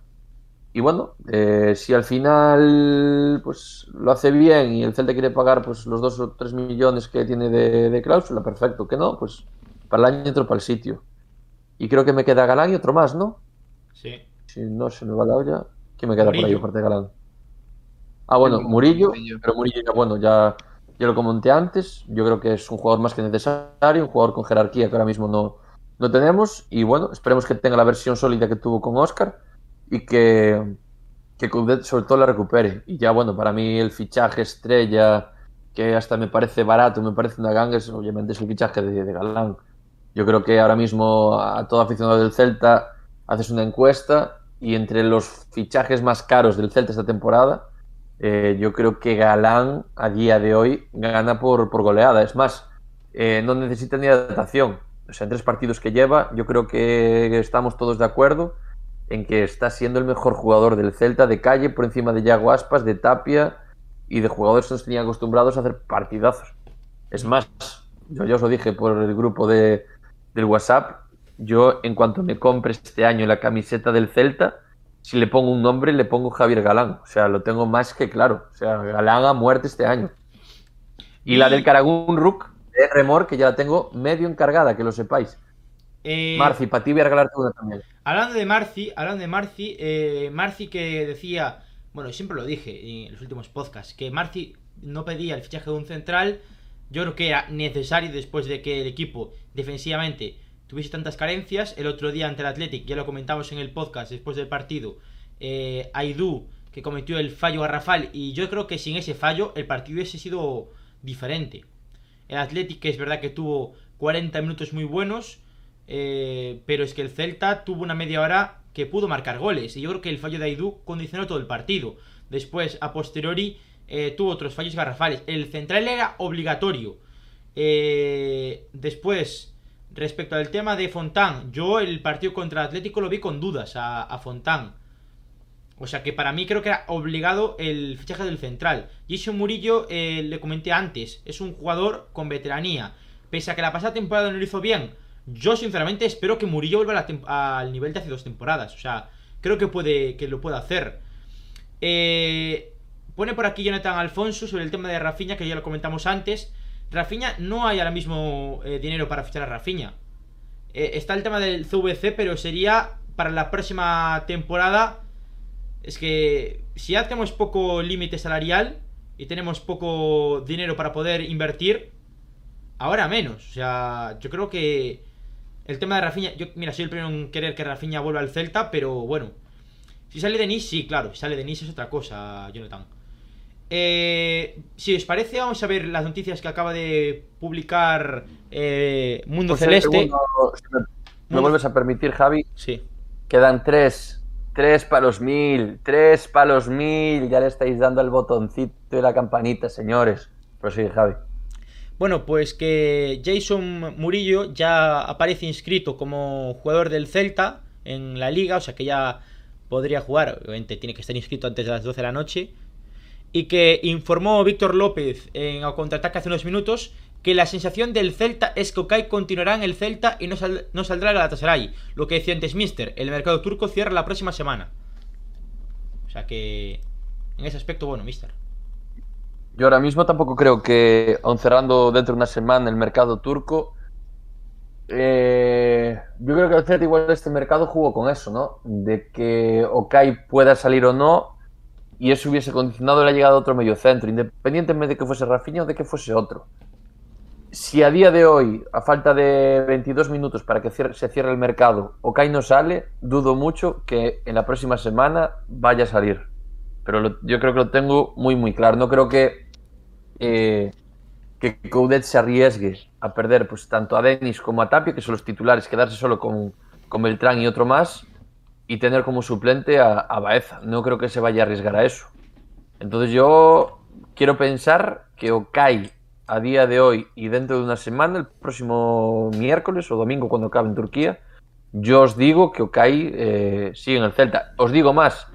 Y bueno, eh, si al final pues lo hace bien y el Celta quiere pagar pues los dos o tres millones que tiene de, de cláusula, perfecto. Que no, pues para el año entro para el sitio. Y creo que me queda Galán y otro más, ¿no? Sí. Si no se me va la olla, ¿quién me queda Murillo. por ahí de Galán? Ah, bueno, Murillo, Murillo, pero Murillo ya, bueno, ya, ya lo comenté antes. Yo creo que es un jugador más que necesario, un jugador con jerarquía que ahora mismo no, no tenemos. Y bueno, esperemos que tenga la versión sólida que tuvo con Oscar y que, que sobre todo la recupere. Y ya, bueno, para mí el fichaje estrella, que hasta me parece barato, me parece una ganga, es obviamente es el fichaje de, de Galán. Yo creo que ahora mismo a todo aficionado del Celta haces una encuesta y entre los fichajes más caros del Celta esta temporada eh, yo creo que Galán a día de hoy gana por, por goleada. Es más, eh, no necesita ni adaptación. O sea, en tres partidos que lleva, yo creo que estamos todos de acuerdo en que está siendo el mejor jugador del Celta de calle por encima de Yago Aspas, de Tapia y de jugadores que nos tenían acostumbrados a hacer partidazos. Es más, yo ya os lo dije por el grupo de, del WhatsApp, yo en cuanto me compre este año la camiseta del Celta, si le pongo un nombre, le pongo Javier Galán. O sea, lo tengo más que claro. O sea, Galán a muerte este año. Y, la del Caragún Rook, de Remor, que ya la tengo medio encargada, que lo sepáis. Eh... Marci, para ti voy a regalarte una también. Hablando de Marci, hablando de Marci, eh, Marci que decía, bueno, siempre lo dije en los últimos podcasts, que Marci no pedía el fichaje de un central. Yo creo que era necesario después de que el equipo defensivamente tuviese tantas carencias. El otro día ante el Athletic, ya lo comentamos en el podcast después del partido, eh, Aidú, que cometió el fallo garrafal, y yo creo que sin ese fallo el partido hubiese sido diferente. El Athletic, que es verdad que tuvo 40 minutos muy buenos, eh, pero es que el Celta tuvo una media hora que pudo marcar goles, y yo creo que el fallo de Aidú condicionó todo el partido. Después, a posteriori, eh, tuvo otros fallos garrafales. El central era obligatorio. Eh, después, Respecto al tema de Fontán, yo el partido contra Atlético lo vi con dudas a, a Fontán. O sea que para mí creo que era obligado el fichaje del central. Jason Murillo, eh, le comenté antes, es un jugador con veteranía. Pese a que la pasada temporada no lo hizo bien, yo sinceramente espero que Murillo vuelva al nivel de hace dos temporadas. O sea, creo que puede que lo pueda hacer. Eh, pone por aquí Jonathan Alfonso sobre el tema de Rafinha, que ya lo comentamos antes. Rafinha no hay ahora mismo eh, dinero para fichar a Rafinha. Eh, está el tema del CVC, pero sería para la próxima temporada. Es que si ya tenemos poco límite salarial y tenemos poco dinero para poder invertir, ahora menos. O sea, yo creo que el tema de Rafinha. Yo, mira, soy el primero en querer que Rafinha vuelva al Celta, pero bueno. Si sale de Nice, sí, claro. Si sale de Nice es otra cosa, Jonathan. Eh, si os parece, vamos a ver las noticias que acaba de publicar eh, Mundo Pues Celeste. segundo, si, me, me vuelves a permitir, Javi, Sí. quedan tres. Tres palos mil, tres palos mil. Ya le estáis dando el botoncito y la campanita, señores. Prosigue, Javi. Bueno, pues que Jason Murillo ya aparece inscrito como jugador del Celta en la liga, o sea que ya podría jugar, obviamente tiene que estar inscrito antes de las 12 de la noche. Y que informó Víctor López en el contraataque hace unos minutos que la sensación del Celta es que Okai continuará en el Celta y no, sal- no saldrá Galatasaray. Lo que decía antes Mister, el mercado turco cierra la próxima semana. O sea que en ese aspecto, bueno, Mister. Yo ahora mismo tampoco creo que, aun cerrando dentro de una semana el mercado turco, eh, yo creo que el Celta igual este mercado jugó con eso, ¿no? De que Okai pueda salir o no, y eso hubiese condicionado la llegada de otro mediocentro, independientemente de que fuese Rafinha o de que fuese otro. Si a día de hoy, a falta de 22 minutos para que se cierre el mercado, Okai no sale, dudo mucho que en la próxima semana vaya a salir pero yo creo que lo tengo muy muy claro. No creo que eh, que Coudet se arriesgue a perder pues tanto a Denis como a Tapia, que son los titulares, quedarse solo con, con Beltrán y otro más, y tener como suplente a, a Baeza. No creo que se vaya a arriesgar a eso. Entonces yo quiero pensar que Okai a día de hoy y dentro de una semana, el próximo miércoles o domingo cuando acabe en Turquía, yo os digo que Okai eh, sigue en el Celta. Os digo más,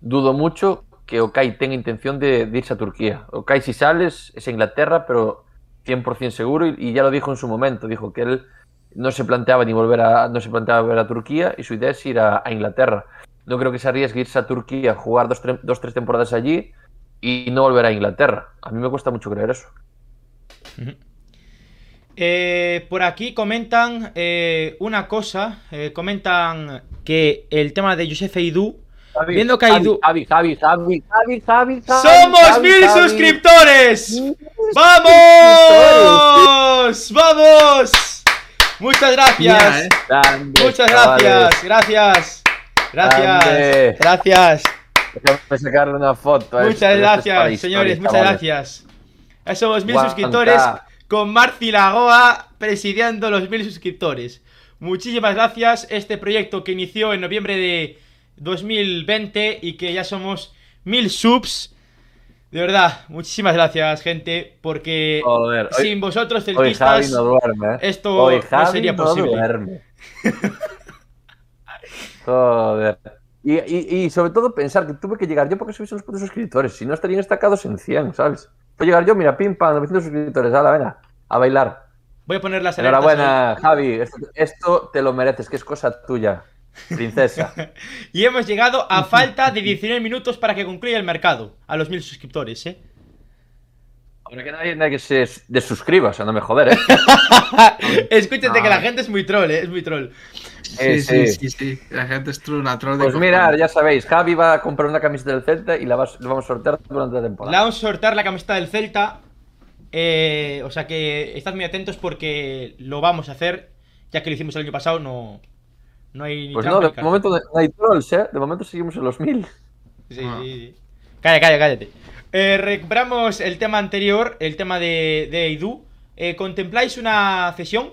dudo mucho que Okai tenga intención de, irse a Turquía. Okai si sales es Inglaterra, pero 100% seguro y, y ya lo dijo en su momento, dijo que él no se planteaba ni volver a no se planteaba volver a Turquía y su idea es ir a, a Inglaterra. No creo que se arriesgue irse a Turquía, jugar dos, tre- dos tres temporadas allí y no volver a Inglaterra. A mí me cuesta mucho creer eso. Eh, por aquí comentan eh, una cosa. eh, comentan que el tema de Josef Eidú. Viendo que Aidú- Javi, Javi, Javi, Javi, Javi, Javi, ¡Somos Javi, mil suscriptores! ¡Vamos! ¡Vamos! Muchas gracias. Eh. Grande, Muchas gracias. Gracias. Gracias. Grande. Gracias. Déjame sacarle una foto. Muchas esto, esto gracias, historia, señores. Muchas chavales. gracias. Ya somos mil Guanta. suscriptores con Marci Lagoa presidiendo los mil suscriptores. Muchísimas gracias. Este proyecto que inició en noviembre de 2020 y que ya somos mil subs. De verdad, muchísimas gracias, gente, porque Joder, hoy- sin vosotros Hoy Javi celtistas no duerme, ¿eh? esto Hoy no sería no posible. duerme. *laughs* Joder. Y, y, y sobre todo pensar que tuve que llegar yo porque subís los putos suscriptores. Si no estarían estacados en 100, ¿sabes? Puedo llegar yo, mira, pim, pam, 900 suscriptores. Hala, venga, a bailar. Voy a poner las alertas Enhorabuena, Javi. Esto, esto te lo mereces, que es cosa tuya, princesa. *laughs* Y hemos llegado a *laughs* falta de 19 minutos para que concluya el mercado. A los mil suscriptores, ¿eh? Ahora que nadie, nadie que se desuscriba, o sea, no me joder, ¿eh? *laughs* Escúchate que Ah. la gente es muy troll, ¿eh? Es muy troll. Sí, Sí, sí, sí. sí, sí. La gente es true, una troll de Pues mirad, ya sabéis, Javi va a comprar una camiseta del Celta y la, la vamos a sortear durante la temporada. Le vamos a sortear la camiseta del Celta. eh, o sea que estad muy atentos porque lo vamos a hacer. Ya que lo hicimos el año pasado, no, no hay ni Pues no, de momento no hay trolls, ¿eh? De momento seguimos en los mil. Sí, Ah. sí, sí. Calla, calla, cállate. Eh, recuperamos el tema anterior, el tema de, de Eidú. Eh, ¿Contempláis una cesión?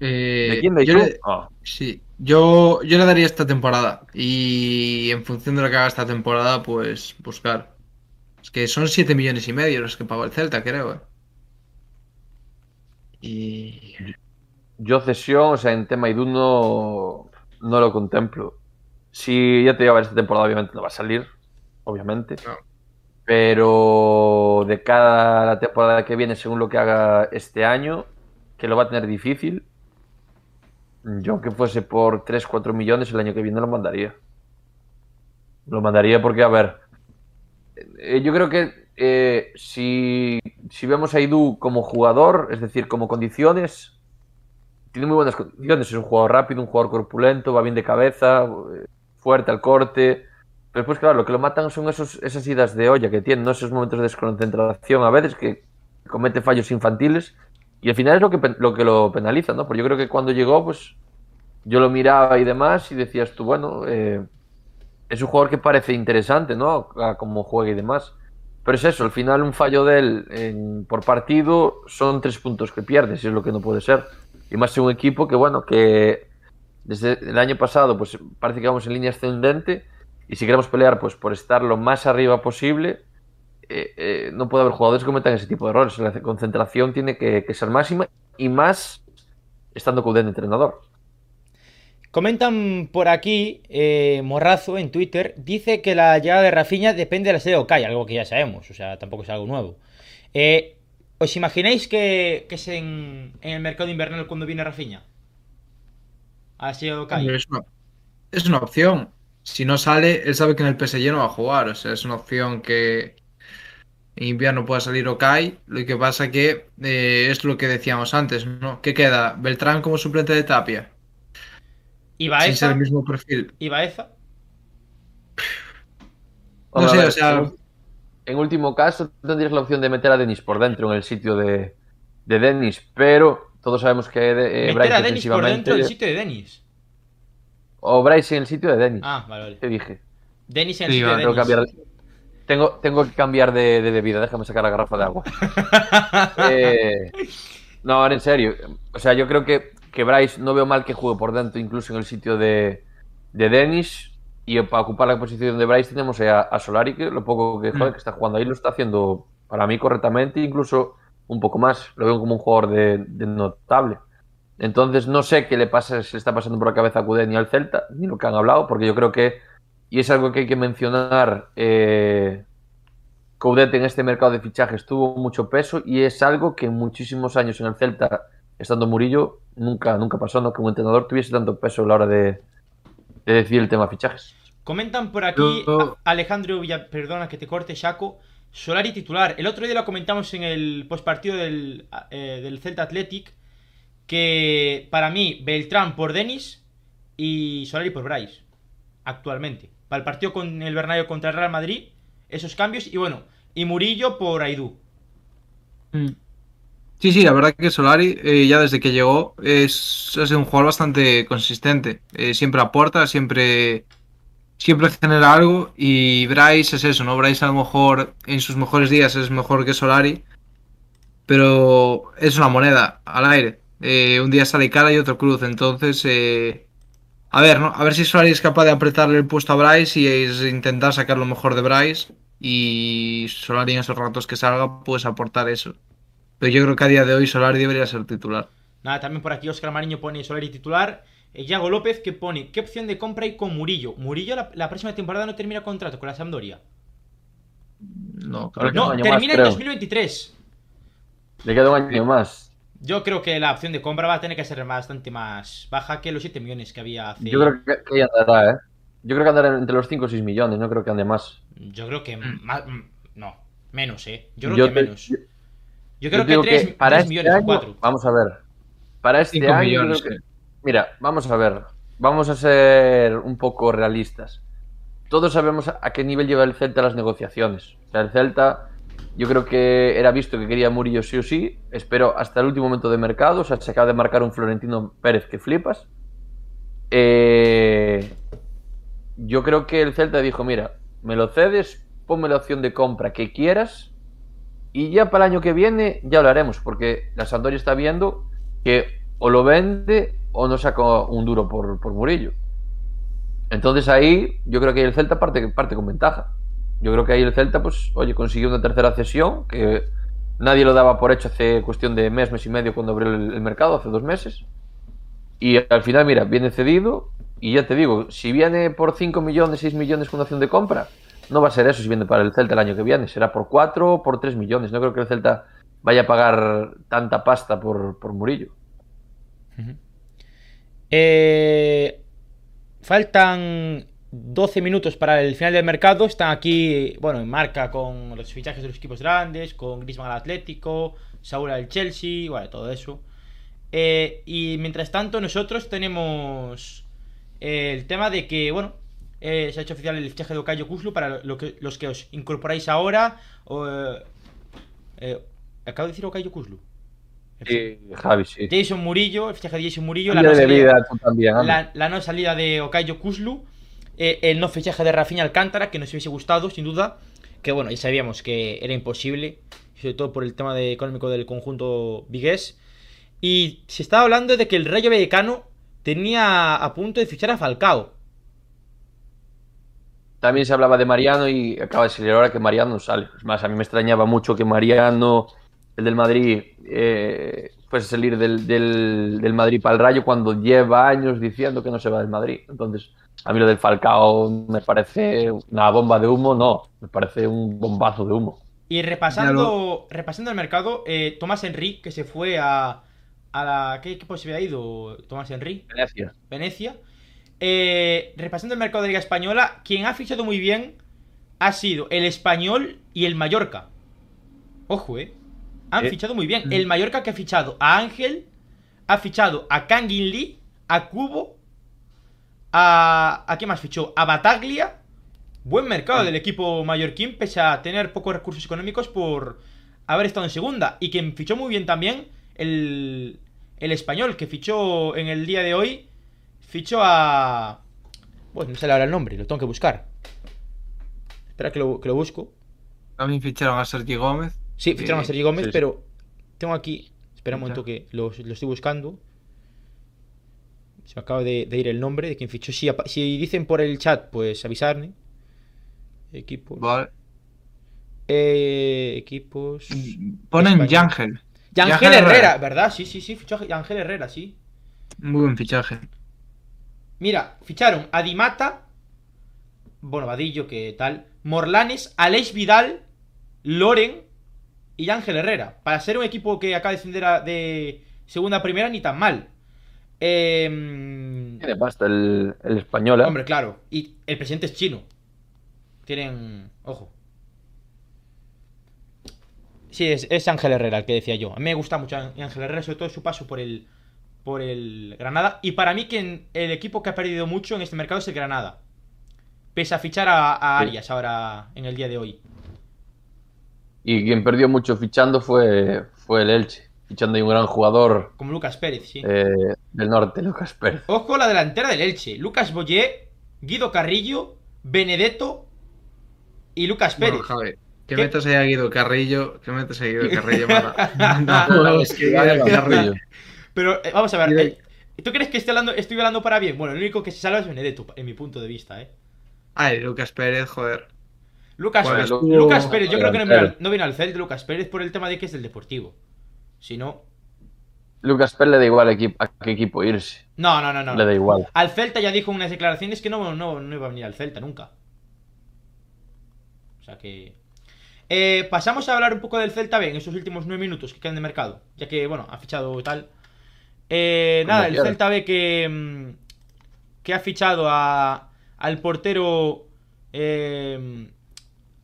Eh, ¿De quién? ¿De yo le- Ah. Sí, yo, yo le daría esta temporada. Y en función de lo que haga esta temporada, pues buscar. Es que son 7 millones y medio los que pagó el Celta, creo. eh. Y. Yo cesión, o sea, en tema Idú no, no lo contemplo. Si ya te digo, a ver, esta temporada obviamente no va a salir, obviamente. No. Pero de cada la temporada que viene, según lo que haga este año, que lo va a tener difícil, yo que fuese por 3-4 millones el año que viene lo mandaría. Lo mandaría porque, a ver, eh, yo creo que eh, si, si vemos a Idu como jugador, es decir, como condiciones, tiene muy buenas condiciones. Es un jugador rápido, un jugador corpulento, va bien de cabeza, eh, fuerte al corte. Pero después, claro, lo que lo matan son esos, esas idas de olla que tiene, ¿no? esos momentos de desconcentración a veces que comete fallos infantiles. Y al final es lo que, lo que lo penaliza, ¿no? Porque yo creo que cuando llegó, pues yo lo miraba y demás y decías tú, bueno, eh, es un jugador que parece interesante, ¿no? A cómo juega y demás. Pero es eso, al final un fallo de él por partido son tres puntos que pierdes y es lo que no puede ser. Y más en un equipo que, bueno, que desde el año pasado, pues parece que vamos en línea ascendente. Y si queremos pelear, pues por estar lo más arriba posible, eh, eh, no puede haber jugadores que cometan ese tipo de errores. La concentración tiene que, ser máxima y más estando con un entrenador. Comentan por aquí, eh, Morrazo en Twitter, dice que la llegada de Rafinha depende de la sede de Okai, algo que ya sabemos, o sea, tampoco es algo nuevo. Eh, ¿Os imagináis que, que es en, en, el mercado invernal cuando viene Rafinha? A la sede de Okai. Es una, es una opción. Si no sale, él sabe que en el PSG no va a jugar, o sea, es una opción que en invierno pueda salir Okai. Lo que pasa que eh, es lo que decíamos antes, ¿no? ¿Qué queda? ¿Beltrán como suplente de Tapia? ¿Y Baeza? Sin ser el mismo perfil. ¿Y Baeza? No sé, o sea. En último caso, tendrías la opción de meter a Denis por dentro en el sitio de, de Denis, pero todos sabemos que eh, ¿Meter Bryce a Denis por dentro del sitio de Denis? O Bryce en el sitio de Denis. Ah, vale, vale. Te dije. Denis en el Sí, sitio de vale, Tengo que Denis. cambiar de, tengo, tengo que cambiar de, de bebida. Déjame sacar la garrafa de agua. *laughs* Eh, no, ahora en serio. O sea, yo creo que, que Bryce no veo mal que juegue por dentro, incluso en el sitio de, de Dennis. Y para ocupar la posición de Bryce tenemos a, a Solari, que lo poco que, joder, Mm. que está jugando ahí lo está haciendo para mí correctamente, incluso un poco más. Lo veo como un jugador de, de notable. Entonces no sé qué le pasa, si le está pasando por la cabeza a Cudé ni al Celta, ni lo que han hablado, porque yo creo que, y es algo que hay que mencionar, eh, Coudet en este mercado de fichajes tuvo mucho peso y es algo que en muchísimos años en el Celta, estando Murillo, nunca, nunca pasó, ¿no? Que un entrenador tuviese tanto peso a la hora de, de decidir el tema fichajes. Comentan por aquí Yo- Alejandro Villa, perdona que te corte, Shaco. Solari titular. El otro día lo comentamos en el postpartido del, eh, del Celta Athletic. Que para mí, Beltrán por Denis y Solari por Bryce. Actualmente. Para el partido con el Bernabéu contra el Real Madrid. Esos cambios. Y bueno, y Murillo por Aidú. Mm. Sí, sí, la verdad que Solari, eh, ya desde que llegó, es, es un jugador bastante consistente. Eh, siempre aporta, siempre, siempre genera algo. Y Bryce es eso, ¿no? Bryce a lo mejor en sus mejores días es mejor que Solari. Pero es una moneda al aire. Eh, un día sale cara y otro cruz. Entonces, a ver, ¿no? A ver si Solari es capaz de apretarle el puesto a Bryce y es intentar sacar lo mejor de Bryce. Y Solari en esos ratos que salga, pues aportar eso. Pero yo creo que a día de hoy Solari debería ser titular. Nada, también por aquí Oscar Mariño pone Solari titular. Eh, Yago López que pone, ¿qué opción de compra hay con Murillo? Murillo la, la próxima temporada no termina contrato con la Sampdoria. No, claro que No, termina más, en creo. 2023. Le queda un año más. Yo creo que la opción de compra va a tener que ser bastante más baja que los 7 millones que había hace. Yo creo que, andará, ¿eh? Yo creo que andará entre los 5 o 6 millones, no creo que ande más. Yo creo que Mm. más. mm, No, menos, eh. Yo creo Yo que te- menos. yo- Yo Yo creo que digo 3, que para este millones o año, 4. vamos a ver. Para este año, millones, creo que- sí. mira, vamos a ver. Vamos a ser un poco realistas. Todos sabemos a a qué nivel lleva el Celta las negociaciones. O sea, el Celta, yo creo que era visto que quería Murillo sí o sí. Espero hasta el último momento de mercado. O sea, se acaba de marcar un Florentino Pérez que flipas. Eh, yo creo que el Celta dijo, mira, me lo cedes, ponme la opción de compra que quieras y ya para el año que viene ya lo haremos, porque la Sampdoria está viendo que o lo vende o no saca un duro por, por Murillo. Entonces ahí yo creo que el Celta parte, parte con ventaja. Yo creo que ahí el Celta, pues, oye, consiguió una tercera cesión que nadie lo daba por hecho hace cuestión de mes, mes y medio cuando abrió el, el mercado, hace dos meses. Y al final, mira, viene cedido. Y ya te digo, si viene por 5 millones, 6 millones con opción de compra, no va a ser eso si viene para el Celta el año que viene. Será por 4 o por 3 millones. No creo que el Celta vaya a pagar tanta pasta por, por Murillo. Eh, faltan 12 minutos para el final del mercado. Están aquí, bueno, en marca con los fichajes de los equipos grandes, con Griezmann al Atlético, Saúl al Chelsea, bueno, todo eso. Eh, y mientras tanto, nosotros tenemos eh, el tema de que, bueno, eh, se ha hecho oficial el fichaje de Okayo Kuslu para lo que, los que os incorporáis ahora. o, eh, eh, acabo de decir Okayo Kuslu. Javi, sí. Jason Murillo, el fichaje de Jason Murillo, la no salida- vida también, la, la no salida de Okayo Kuslu, eh, el no fichaje de Rafinha Alcántara, que nos hubiese gustado, sin duda, que bueno, ya sabíamos que era imposible, sobre todo por el tema de- económico del conjunto vigués. Y se estaba hablando de que el Rayo Vallecano tenía a punto de fichar a Falcao. También se hablaba de Mariano y acaba de salir ahora que Mariano sale. Es más, a mí me extrañaba mucho que Mariano, el del Madrid, eh, fuese a salir del, del, del Madrid para el Rayo cuando lleva años diciendo que no se va del Madrid. Entonces, a mí lo del Falcao me parece una bomba de humo, no, me parece un bombazo de humo. Y repasando, repasando el mercado, eh, Tomás Henry, que se fue a, a la... ¿Qué equipo se había ido Tomás Henry? Venecia. Venecia. Eh, repasando el mercado de Liga Española, quien ha fichado muy bien ha sido el Español y el Mallorca. Ojo, eh. Han Eh. fichado muy bien. Mm. El Mallorca que ha fichado a Ángel, ha fichado a Kangin Lee, a Cubo, a. ¿A qué más fichó? A Bataglia. Buen mercado Ah. del equipo mallorquín, pese a tener pocos recursos económicos por haber estado en segunda. Y quien fichó muy bien también, el, el español, que fichó en el día de hoy, fichó a. Bueno, no sale ahora el nombre, lo tengo que buscar. Espera que lo, que lo busco. También ficharon a Sergi Gómez. Sí, ficharon a Sergi Gómez, sí, sí. pero tengo aquí. Espera un momento que lo, lo estoy buscando. Se me acaba de, de ir el nombre de quien fichó. Si, si dicen por el chat, pues avisarme. Equipos. Vale. Eh, equipos. Ponen Español. Yangel. Yangel Yangel Herrera, Herrera. ¿verdad? Sí, sí, sí, fichó a Yangel Herrera, sí. Muy buen fichaje. Mira, ficharon a Dimata, bueno, Vadillo, que tal, Morlanes, Aleix Vidal, Loren y Ángel Herrera. Para ser un equipo que acaba de descender a- de segunda a primera, ni tan mal. Eh, Tiene pasta el, el español, ¿eh? hombre, claro. Y el presidente es chino. Tienen. Ojo. Sí, es, es Ángel Herrera el que decía yo. A mí me gusta mucho Ángel Herrera, sobre todo su paso por el, por el Granada. Y para mí, quien, el equipo que ha perdido mucho en este mercado es el Granada. Pese a fichar a, a Sí. Arias ahora en el día de hoy. Y quien perdió mucho fichando fue, fue el Elche. Fichando ahí un gran jugador Como Lucas Pérez, sí. eh, del norte, Lucas Pérez. Ojo la delantera del Elche. Lucas Boyé, Guido Carrillo, Benedetto y Lucas Pérez. Bueno, Javi, que ¿Qué? metas ahí a Guido Carrillo. Que metas a Guido Carrillo. *laughs* mala. No, es que Guido Carrillo. *laughs* Pero eh, vamos a ver. Eh, ¿Tú crees que estoy hablando, estoy hablando para bien? Bueno, el único que se salva es Benedetto, en mi punto de vista, ¿eh? Ay, Lucas Pérez, joder. Lucas, Bueno, Pérez- Lucas Pérez, yo creo que no vino, al, delantero. no vino al Celta Lucas Pérez por el tema de que es del Deportivo. Si no. Lucas Pérez le da igual a, equi- a qué equipo irse. No, no, no, no. Le da igual. Al Celta ya dijo en unas declaraciones que no, no, no iba a venir al Celta nunca. O sea que. Eh, pasamos a hablar un poco del Celta B en estos últimos nueve minutos que quedan de mercado. Ya que, bueno, ha fichado tal. Eh, nada, el. Celta B que. mm, que ha fichado a, al portero. eh,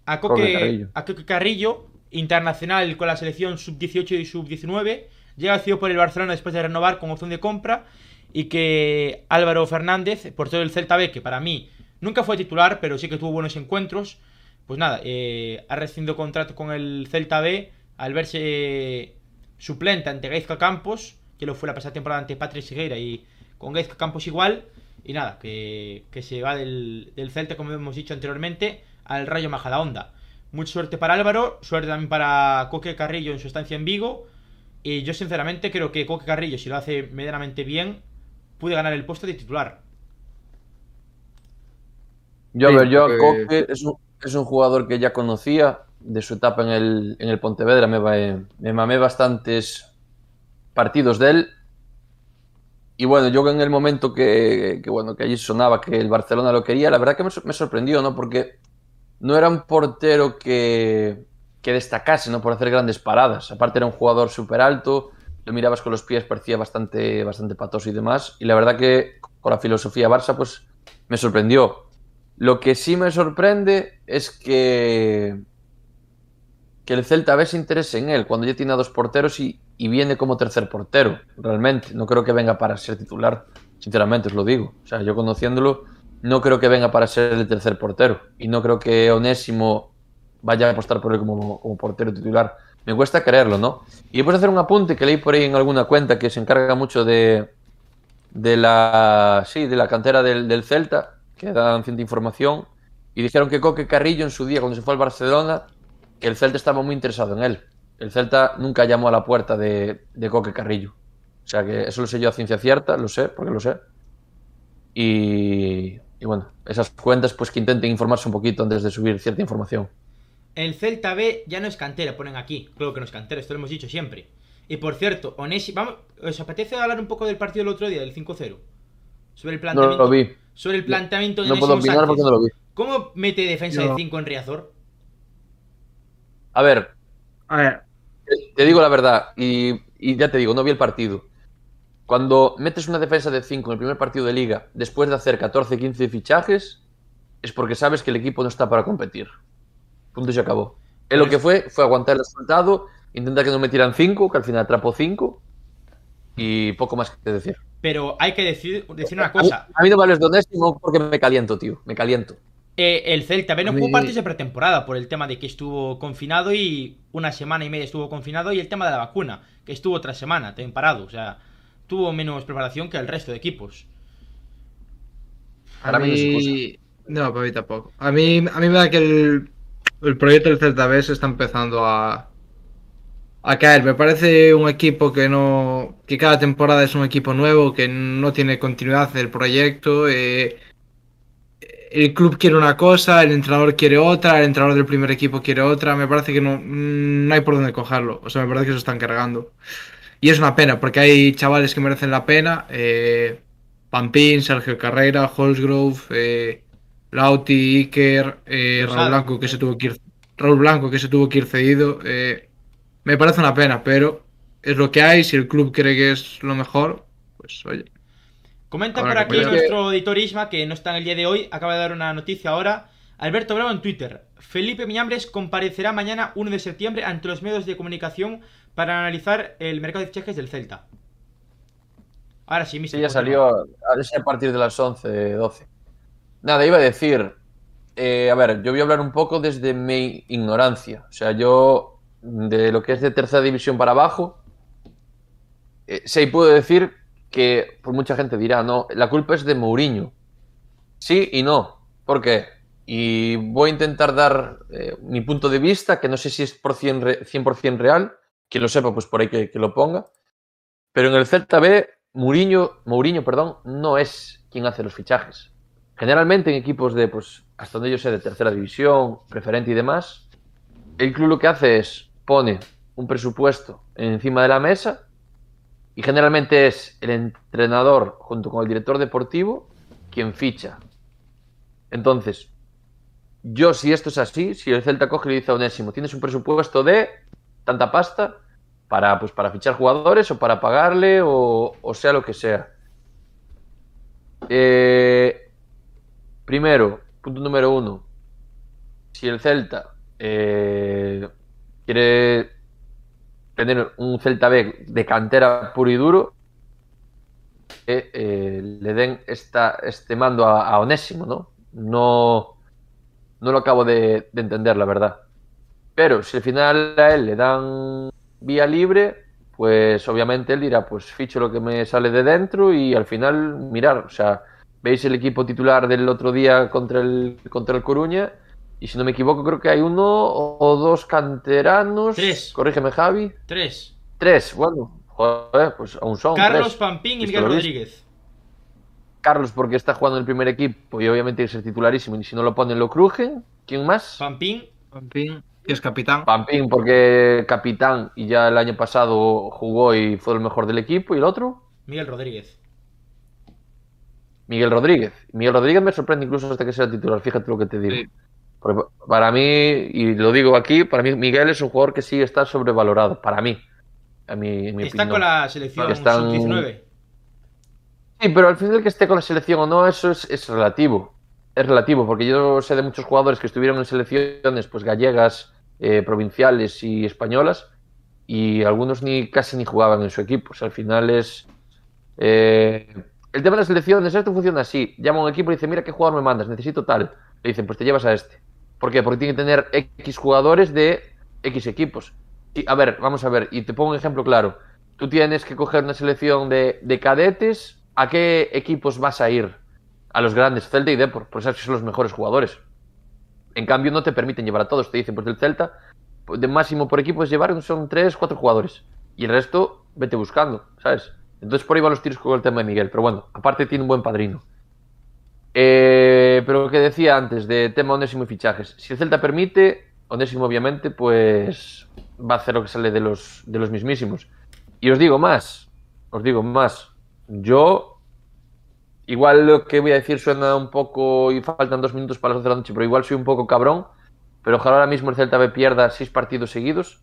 a Coque Coque, Carrillo. a Coque Carrillo, internacional con la selección sub-18 y sub-19. Llega cedido por el Barcelona después de renovar con opción de compra. Y que Álvaro Fernández, portero del Celta B, que para mí nunca fue titular, pero sí que tuvo buenos encuentros. Pues nada, eh, ha rescindido contrato con el Celta B al verse eh, suplente ante Gaizka Campos, que lo fue la pasada temporada ante Patrick Segueira y con Gaizka Campos igual. Y nada, que, que se va del, del Celta, como hemos dicho anteriormente, al Rayo Majadahonda. Mucha suerte para Álvaro, suerte también para Coque Carrillo en su estancia en Vigo. Y yo sinceramente creo que Coque Carrillo, si lo hace medianamente bien, puede ganar el puesto de titular. Yo, a ver, yo a Coque es un, es un jugador que ya conocía de su etapa en el, en el Pontevedra. Me, va- me mamé bastantes partidos de él. Y bueno, yo en el momento que, bueno, que allí sonaba que el Barcelona lo quería, la verdad que me sorprendió, ¿no? Porque no era un portero que, que destacase, ¿no? Por hacer grandes paradas. Aparte era un jugador súper alto, lo mirabas con los pies, parecía bastante, bastante patoso y demás. Y la verdad que con la filosofía Barça, pues me sorprendió. Lo que sí me sorprende es que, que el Celta B se interese en él cuando ya tiene a dos porteros y, y viene como tercer portero, realmente. No creo que venga para ser titular, sinceramente os lo digo. O sea, yo conociéndolo, no creo que venga para ser el tercer portero. Y no creo que Onésimo vaya a apostar por él como, como portero titular. Me cuesta creerlo, ¿no? Y después hacer un apunte que leí por ahí en alguna cuenta que se encarga mucho de, de la sí, de la cantera del, del Celta, que dan cierta información, y dijeron que Coque Carrillo en su día, cuando se fue al Barcelona, que el Celta estaba muy interesado en él. El Celta nunca llamó a la puerta de, de Coque Carrillo. O sea que eso lo sé yo a ciencia cierta, lo sé, porque lo sé. Y, y bueno, esas cuentas pues que intenten informarse un poquito antes de subir cierta información. El Celta B ya no es cantera, ponen aquí. Creo que no es cantera, esto lo hemos dicho siempre. Y por cierto, Onesi, vamos, ¿os apetece hablar un poco del partido del otro día, del 5-0? Sobre el No planteamiento. lo vi. Sobre el planteamiento de No puedo Onésimo opinar porque no lo vi. ¿Cómo mete defensa de 5 en Riazor? A ver, A ver, te digo la verdad, y, y ya te digo, no vi el partido. Cuando metes una defensa de 5 en el primer partido de liga, después de hacer 14, 15 fichajes, es porque sabes que el equipo no está para competir. Punto y se acabó. Él lo que fue, fue aguantar el resultado, intentar que no metieran 5, que al final atrapó 5, y poco más que decir. Pero hay que decir, decir una A mí, cosa. a mí no me hables de Onésimo porque me caliento, tío, me caliento. Eh, el Celta B no jugó partidos de pretemporada por el tema de que estuvo confinado y una semana y media estuvo confinado y el tema de la vacuna, que estuvo otra semana también parado. O sea, tuvo menos preparación que el resto de equipos. a Para mí mí... No, para mí tampoco. A mí, a mí me da que el, el proyecto del Celta B se está empezando a, a caer. Me parece un equipo que no. que cada temporada es un equipo nuevo, que no tiene continuidad del proyecto. eh, el club quiere una cosa, el entrenador quiere otra, el entrenador del primer equipo quiere otra. Me parece que no, mm, no hay por dónde cogerlo. O sea, me parece que se están cargando. Y es una pena, porque hay chavales que merecen la pena. eh, Pampín, Sergio Carrera, Holsgrove, eh, Lauti, Iker, eh, Losada. Raúl Blanco que se tuvo que ir, Raúl Blanco que se tuvo que ir cedido. eh, me parece una pena, pero es lo que hay. Si el club cree que es lo mejor, pues oye. Comenta por que aquí nuestro editor Isma, que no está en el día de hoy, acaba de dar una noticia ahora. Alberto Bravo en Twitter. Felipe Miñambres comparecerá mañana 1 de septiembre ante los medios de comunicación para analizar el mercado de fichajes del Celta. Ahora sí, Sí, mister, ya continúa. salió a partir de las 11, 12. Nada, iba a decir, eh, a ver, yo voy a hablar un poco desde mi ignorancia. O sea, yo de lo que es de tercera división para abajo, eh, y puedo decir que, por mucha gente dirá, no, la culpa es de Mourinho. Sí y no. ¿Por qué? Y voy a intentar dar eh, mi punto de vista, que no sé si es por 100%, re- 100 real. Quien lo sepa, pues por ahí que, que lo ponga. Pero en el Celta B, Mourinho, Mourinho perdón, no es quien hace los fichajes. Generalmente en equipos de, pues, hasta donde yo sé, de tercera división, preferente y demás, el club lo que hace es pone un presupuesto encima de la mesa y generalmente es el entrenador junto con el director deportivo quien ficha. Entonces, yo si esto es así, si el Celta coge y le dice a Onésimo, tienes un presupuesto de tanta pasta para, pues, para fichar jugadores o para pagarle o, sea lo que sea. Eh, primero, punto número uno, si el Celta eh, quiere tener un Celta B de cantera puro y duro, que eh, le den esta, este mando a, a Onésimo, ¿no? No, no lo acabo de, de entender, la verdad. Pero si al final a él le dan vía libre, pues obviamente él dirá, pues ficho lo que me sale de dentro y al final mirar, o sea, veis el equipo titular del otro día contra el, contra el Coruña y si no me equivoco creo que hay uno o dos canteranos. Tres. Corrígeme Javi. Tres. Tres, bueno, joder, pues aún son Carlos tres. Pampín y ¿Visto Miguel? Rodríguez. Carlos porque está jugando en el primer equipo y obviamente tiene que ser titularísimo y si no lo ponen lo crujen. ¿Quién más? Pampín, Pampín, que es capitán. Pampín porque capitán y ya el año pasado jugó y fue el mejor del equipo. ¿Y el otro? Miguel Rodríguez. Miguel Rodríguez. Miguel Rodríguez me sorprende incluso hasta que sea titular, fíjate lo que te digo. Sí. Porque para mí, y lo digo aquí, para mí Miguel es un jugador que sí está sobrevalorado, para mí. A mi, Está opinión. con la selección Están- sub-19. Sí, pero al final que esté con la selección o no, eso es, es relativo. Es relativo, porque yo sé de muchos jugadores que estuvieron en selecciones pues gallegas, eh, provinciales y españolas, y algunos ni casi ni jugaban en su equipo. O sea, al final es. eh, el tema de las selecciones, esto funciona así. Llama a un equipo y dice, mira qué jugador me mandas, necesito tal. Le dicen, pues te llevas a este. ¿Por qué? Porque tiene que tener X jugadores de X equipos. Y, a ver, vamos a ver, y te pongo un ejemplo claro. Tú tienes que coger una selección de, de cadetes. ¿A qué equipos vas a ir? A los grandes, Celta y Depor, por eso son los mejores jugadores. En cambio, no te permiten llevar a todos. Te dicen, pues del Celta, de máximo por equipo es llevar son 3, 4 jugadores. Y el resto, vete buscando, ¿sabes? Entonces por ahí van los tiros con el tema de Miguel. Pero bueno, aparte tiene un buen padrino. Eh, pero lo que decía antes de tema Onésimo y fichajes. Si el Celta permite, Onésimo obviamente pues va a hacer lo que sale de los, de los mismísimos. Y os digo más, os digo más. Yo, igual lo que voy a decir suena un poco y faltan dos minutos para las 12 de la noche, pero igual soy un poco cabrón. Pero ojalá ahora mismo el Celta B pierda seis partidos seguidos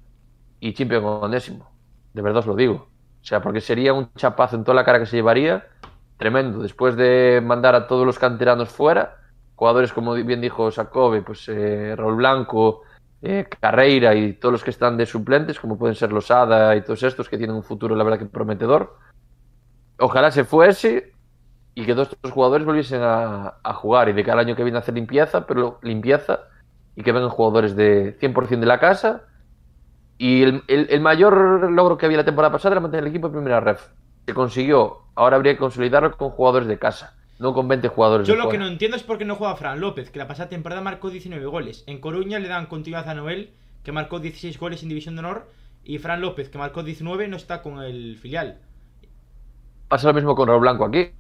y chimpe con Onésimo. De verdad os lo digo. O sea, porque sería un chapazo en toda la cara que se llevaría tremendo. Después de mandar a todos los canteranos fuera, jugadores como bien dijo Sacobe, pues eh, Raúl Blanco, eh, Carreira y todos los que están de suplentes, como pueden ser Losada y todos estos que tienen un futuro, la verdad, que prometedor. Ojalá se fuese y que todos estos jugadores volviesen a, jugar y de cada año que viene a hacer limpieza, pero limpieza y que vengan jugadores de 100% de la casa. Y el, el, el, mayor logro que había la temporada pasada era mantener el equipo en primera ref. Se consiguió, ahora habría que consolidarlo con jugadores de casa, no con 20 jugadores Yo de lo que no entiendo es por qué no juega Fran López, que la pasada temporada marcó 19 goles. En Coruña le dan continuidad a Noel, que marcó 16 goles en División de Honor, y Fran López, que marcó 19, no está con el filial. Pasa lo mismo con Raúl Blanco aquí.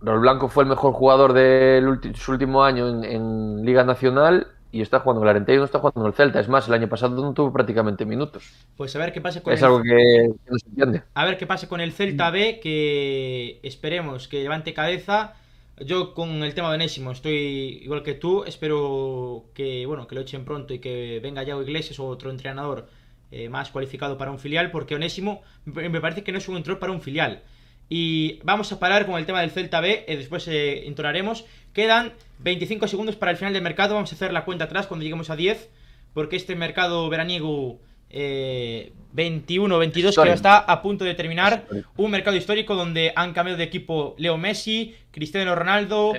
Raúl Blanco fue el mejor jugador de su último año en, en Liga Nacional y está jugando en el Arenteiro, no está jugando en el Celta. Es más, el año pasado no tuvo prácticamente minutos. Pues a ver qué pasa con es el... algo que, no se entiende. A ver qué pasa con el Celta B, que esperemos que levante cabeza. Yo con el tema de Onésimo estoy igual que tú. Espero que bueno que lo echen pronto y que venga Yago Iglesias o otro entrenador eh, más cualificado para un filial, porque Onésimo me parece que no es un entrenador para un filial. Y vamos a parar con el tema del Celta B, eh, después eh, entonaremos. Quedan 25 segundos para el final del mercado, vamos a hacer la cuenta atrás cuando lleguemos a 10, porque este mercado veraniego eh, 21-22 que está a punto de terminar, un mercado histórico donde han cambiado de equipo Leo Messi, Cristiano Ronaldo...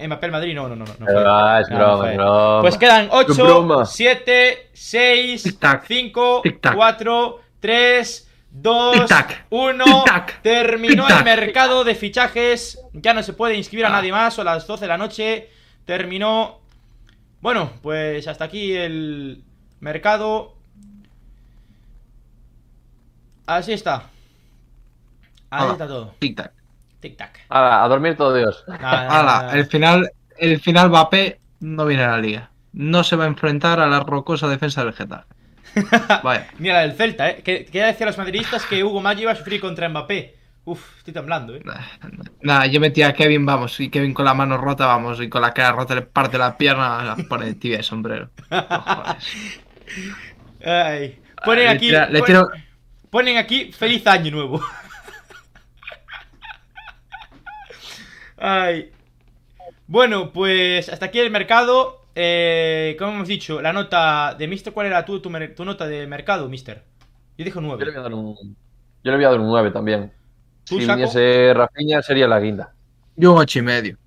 Mbappé el Madrid, no, no, no. no. Ah, es no, broma, es broma. Pues quedan 8, broma. 7, 6, Tic-tac. 5, Tic-tac. 4, 3, 2, Tic-tac. 1. Tic-tac. Terminó el mercado de fichajes. Ya no se puede inscribir a Ah. nadie más. Son las 12 de la noche. Terminó. Bueno, pues hasta aquí el mercado. Así está. Así Ah. está todo. Tic-tac. Tic-tac. Ala, a dormir todo Dios. Nada, nada, Ala, nada. el final, el final Mbappé no viene a la liga. No se va a enfrentar a la rocosa defensa del Getafe. *laughs* Vaya. Mira la del Celta, ¿eh? Que, que ya decía a los madridistas que Hugo Maggi iba a sufrir contra Mbappé. Uf, estoy temblando, ¿eh? Nada, yo metía a Kevin, vamos, y Kevin con la mano rota, vamos, y con la cara rota le parte la pierna, la pone tibia de sombrero. *laughs* Ay. Ponen le aquí. tira- le pon- tiro- Ponen aquí feliz año nuevo. *laughs* Ay. Bueno, pues hasta aquí el mercado. Eh, como hemos dicho, la nota de Mister, ¿cuál era tu, tu, nota de mercado, Mister? Yo dije Yo le voy 9. a dar un, yo le voy a dar un 9 también. ¿Tú, Si Saco? viniese Rafinha sería la guinda. Yo un ocho y medio.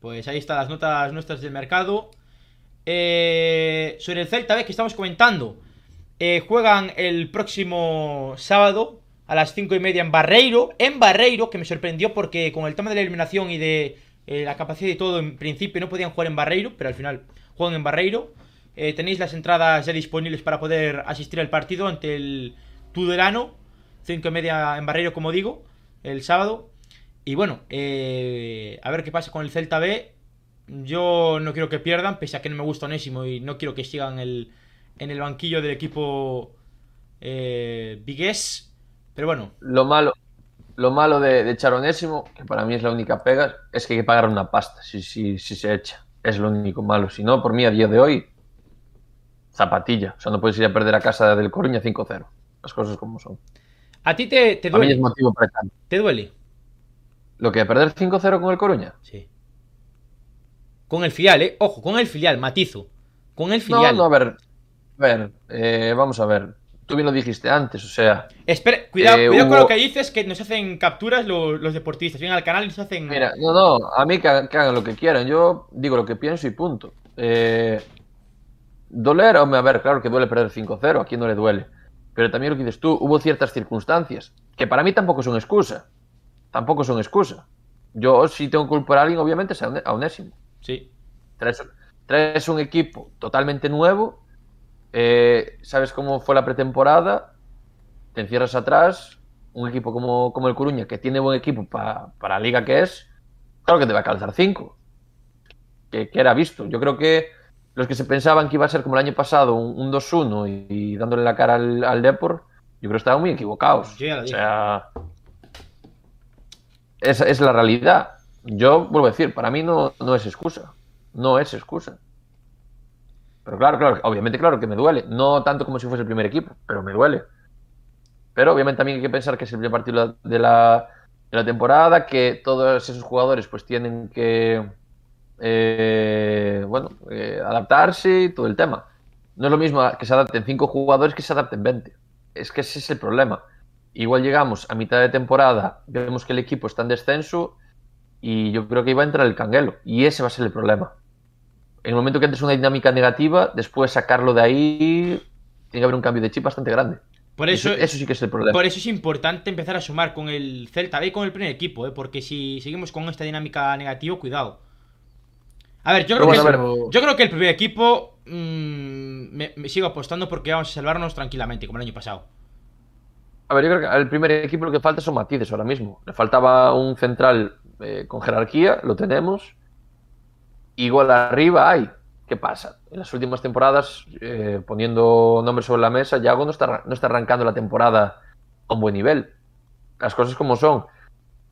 Pues ahí están las notas nuestras del mercado. Eh, sobre el Celta B que estamos comentando. eh, juegan el próximo sábado a las 5 y media en Barreiro. En Barreiro, que me sorprendió porque con el tema de la eliminación y de eh, la capacidad y todo, en principio no podían jugar en Barreiro, pero al final juegan en Barreiro. Eh, tenéis las entradas ya disponibles para poder asistir al partido ante el Tudelano. 5 y media en Barreiro, como digo, el sábado. Y bueno, eh, a ver qué pasa con el Celta B. Yo no quiero que pierdan, pese a que no me gusta Onésimo y no quiero que sigan el, en el banquillo del equipo eh. Pero bueno, Lo malo, lo malo de, de echar Onésimo, que para mí es la única pega, es que hay que pagar una pasta si, si, si se echa. Es lo único malo. Si no, por mí a día de hoy, zapatilla. O sea, no puedes ir a perder a casa del Coruña 5-0. Las cosas como son. ¿a ti te, te A mí es duele? motivo para. ¿Te duele? Lo que perder 5-0 con el Coruña. Sí. Con el filial, ¿eh? Ojo, con el filial, matizo. Con el No, filial. no, a ver. A ver, eh, vamos a ver. Tú bien lo dijiste antes, o sea, Espera, cuidado, Eh, cuidado con lo que dices, que nos hacen capturas los, los deportistas. Vienen al canal y nos hacen... Mira, no, no, a mí que, hagan- que hagan lo que quieran. Yo digo lo que pienso y punto. Eh, doler, hombre, a ver, claro que duele perder 5-0, a quién no le duele. Pero también lo que dices tú, hubo ciertas circunstancias que para mí tampoco son excusa. Tampoco son excusa. Yo, si tengo que culpar a alguien, obviamente es a Onésimo. Sí. Traes, traes un equipo totalmente nuevo, eh, sabes cómo fue la pretemporada, te encierras atrás un equipo como, como el Coruña, que tiene buen equipo para la liga que es, claro que te va a calzar 5. Que, que, era visto. Yo creo que los que se pensaban que iba a ser como el año pasado, un, 2-1 y, dándole la cara al, al Depor, yo creo que estaban muy equivocados. o sea, esa es la realidad. Yo vuelvo a decir, para mí no, no es excusa. No es excusa. Pero claro, claro, obviamente, claro que me duele. No tanto como si fuese el primer equipo, pero me duele. Pero obviamente también hay que pensar que es el primer partido de la, de la temporada, que todos esos jugadores pues tienen que eh, bueno, eh, adaptarse y todo el tema. No es lo mismo que se adapten 5 jugadores que se adapten 20. Es que ese es el problema. Igual llegamos a mitad de temporada, vemos que el equipo está en descenso y yo creo que iba a entrar el canguelo. Y ese va a ser el problema. En el momento que entres una dinámica negativa, después sacarlo de ahí, tiene que haber un cambio de chip bastante grande. Por eso, eso, sí que es el problema. Por eso es importante empezar a sumar con el Celta y con el primer equipo, ¿eh? porque si seguimos con esta dinámica negativa, cuidado. A ver, yo creo, que, yo creo que el primer equipo mm, me, sigo apostando porque vamos a salvarnos tranquilamente, como el año pasado. A ver, yo creo que al primer equipo lo que falta son matices ahora mismo. Le faltaba un central eh, con jerarquía, lo tenemos. Igual arriba hay. ¿Qué pasa? En las últimas temporadas, eh, poniendo nombres sobre la mesa, Yago no está, no está arrancando la temporada a un buen nivel. Las cosas como son.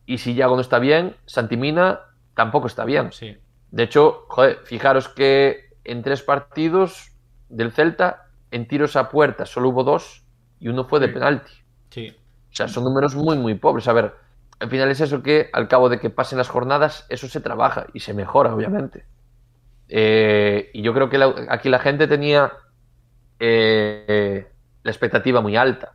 Y si Yago no está bien, Santimina tampoco está bien. Sí. De hecho, joder, fijaros que en tres partidos del Celta, en tiros a puerta solo hubo dos y uno fue de penalti. Sí. O sea, son números muy, muy pobres. A ver, al final es eso que al cabo de que pasen las jornadas, eso se trabaja y se mejora, obviamente. Eh, y yo creo que aquí la gente tenía eh, la expectativa muy alta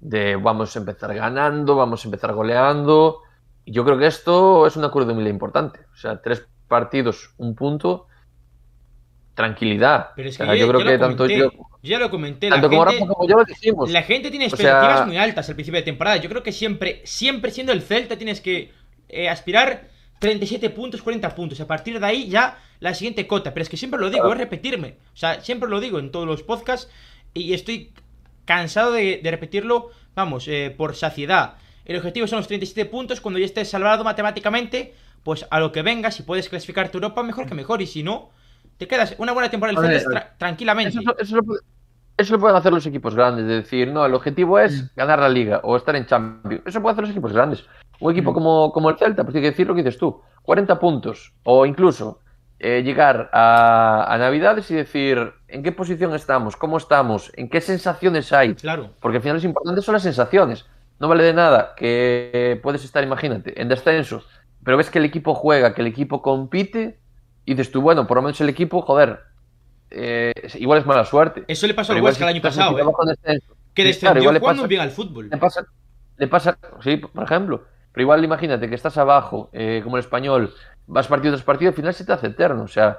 de vamos a empezar ganando, vamos a empezar goleando. Y yo creo que esto es una curva de importante. O sea, tres partidos, un punto, tranquilidad. Pero es que yo, creo que tanto yo. Ya lo comenté. Tanto como gente, como yo lo dijimos. La gente tiene expectativas muy altas al principio de temporada. Yo creo que siempre, siempre siendo el Celta, tienes que eh, aspirar 37 puntos, 40 puntos. A partir de ahí ya la siguiente cota. Pero es que siempre lo digo, es repetirme. O sea, siempre lo digo en todos los podcasts. Y estoy cansado de, repetirlo, vamos, eh, por saciedad. El objetivo son los 37 puntos. Cuando ya estés salvado matemáticamente, pues a lo que venga, si puedes clasificarte Europa, mejor que mejor. Y si no, te quedas una buena temporada del tranquilamente. Eso, lo, pueden hacer los equipos grandes, de decir, no, el objetivo es mm. ganar la liga o estar en Champions. Eso puede hacer los equipos grandes. Un equipo mm. como, como el Celta, pues tiene que decir lo que dices tú, 40 puntos o incluso eh, llegar a, a, Navidades y decir en qué posición estamos, cómo estamos, en qué sensaciones hay. Claro. Porque al final lo importante son las sensaciones. No vale de nada que puedes estar, imagínate, en descenso pero ves que el equipo juega, que el equipo compite, y dices tú, bueno, por lo menos el equipo, joder, eh, igual es mala suerte. Eso le pasó al Huesca el año pasado, ¿eh? Que descendió claro, jugando bien al fútbol. Le pasa, le pasa, sí, por ejemplo. Pero igual imagínate que estás abajo, eh, como el español, vas partido tras partido, al final se te hace eterno. O sea,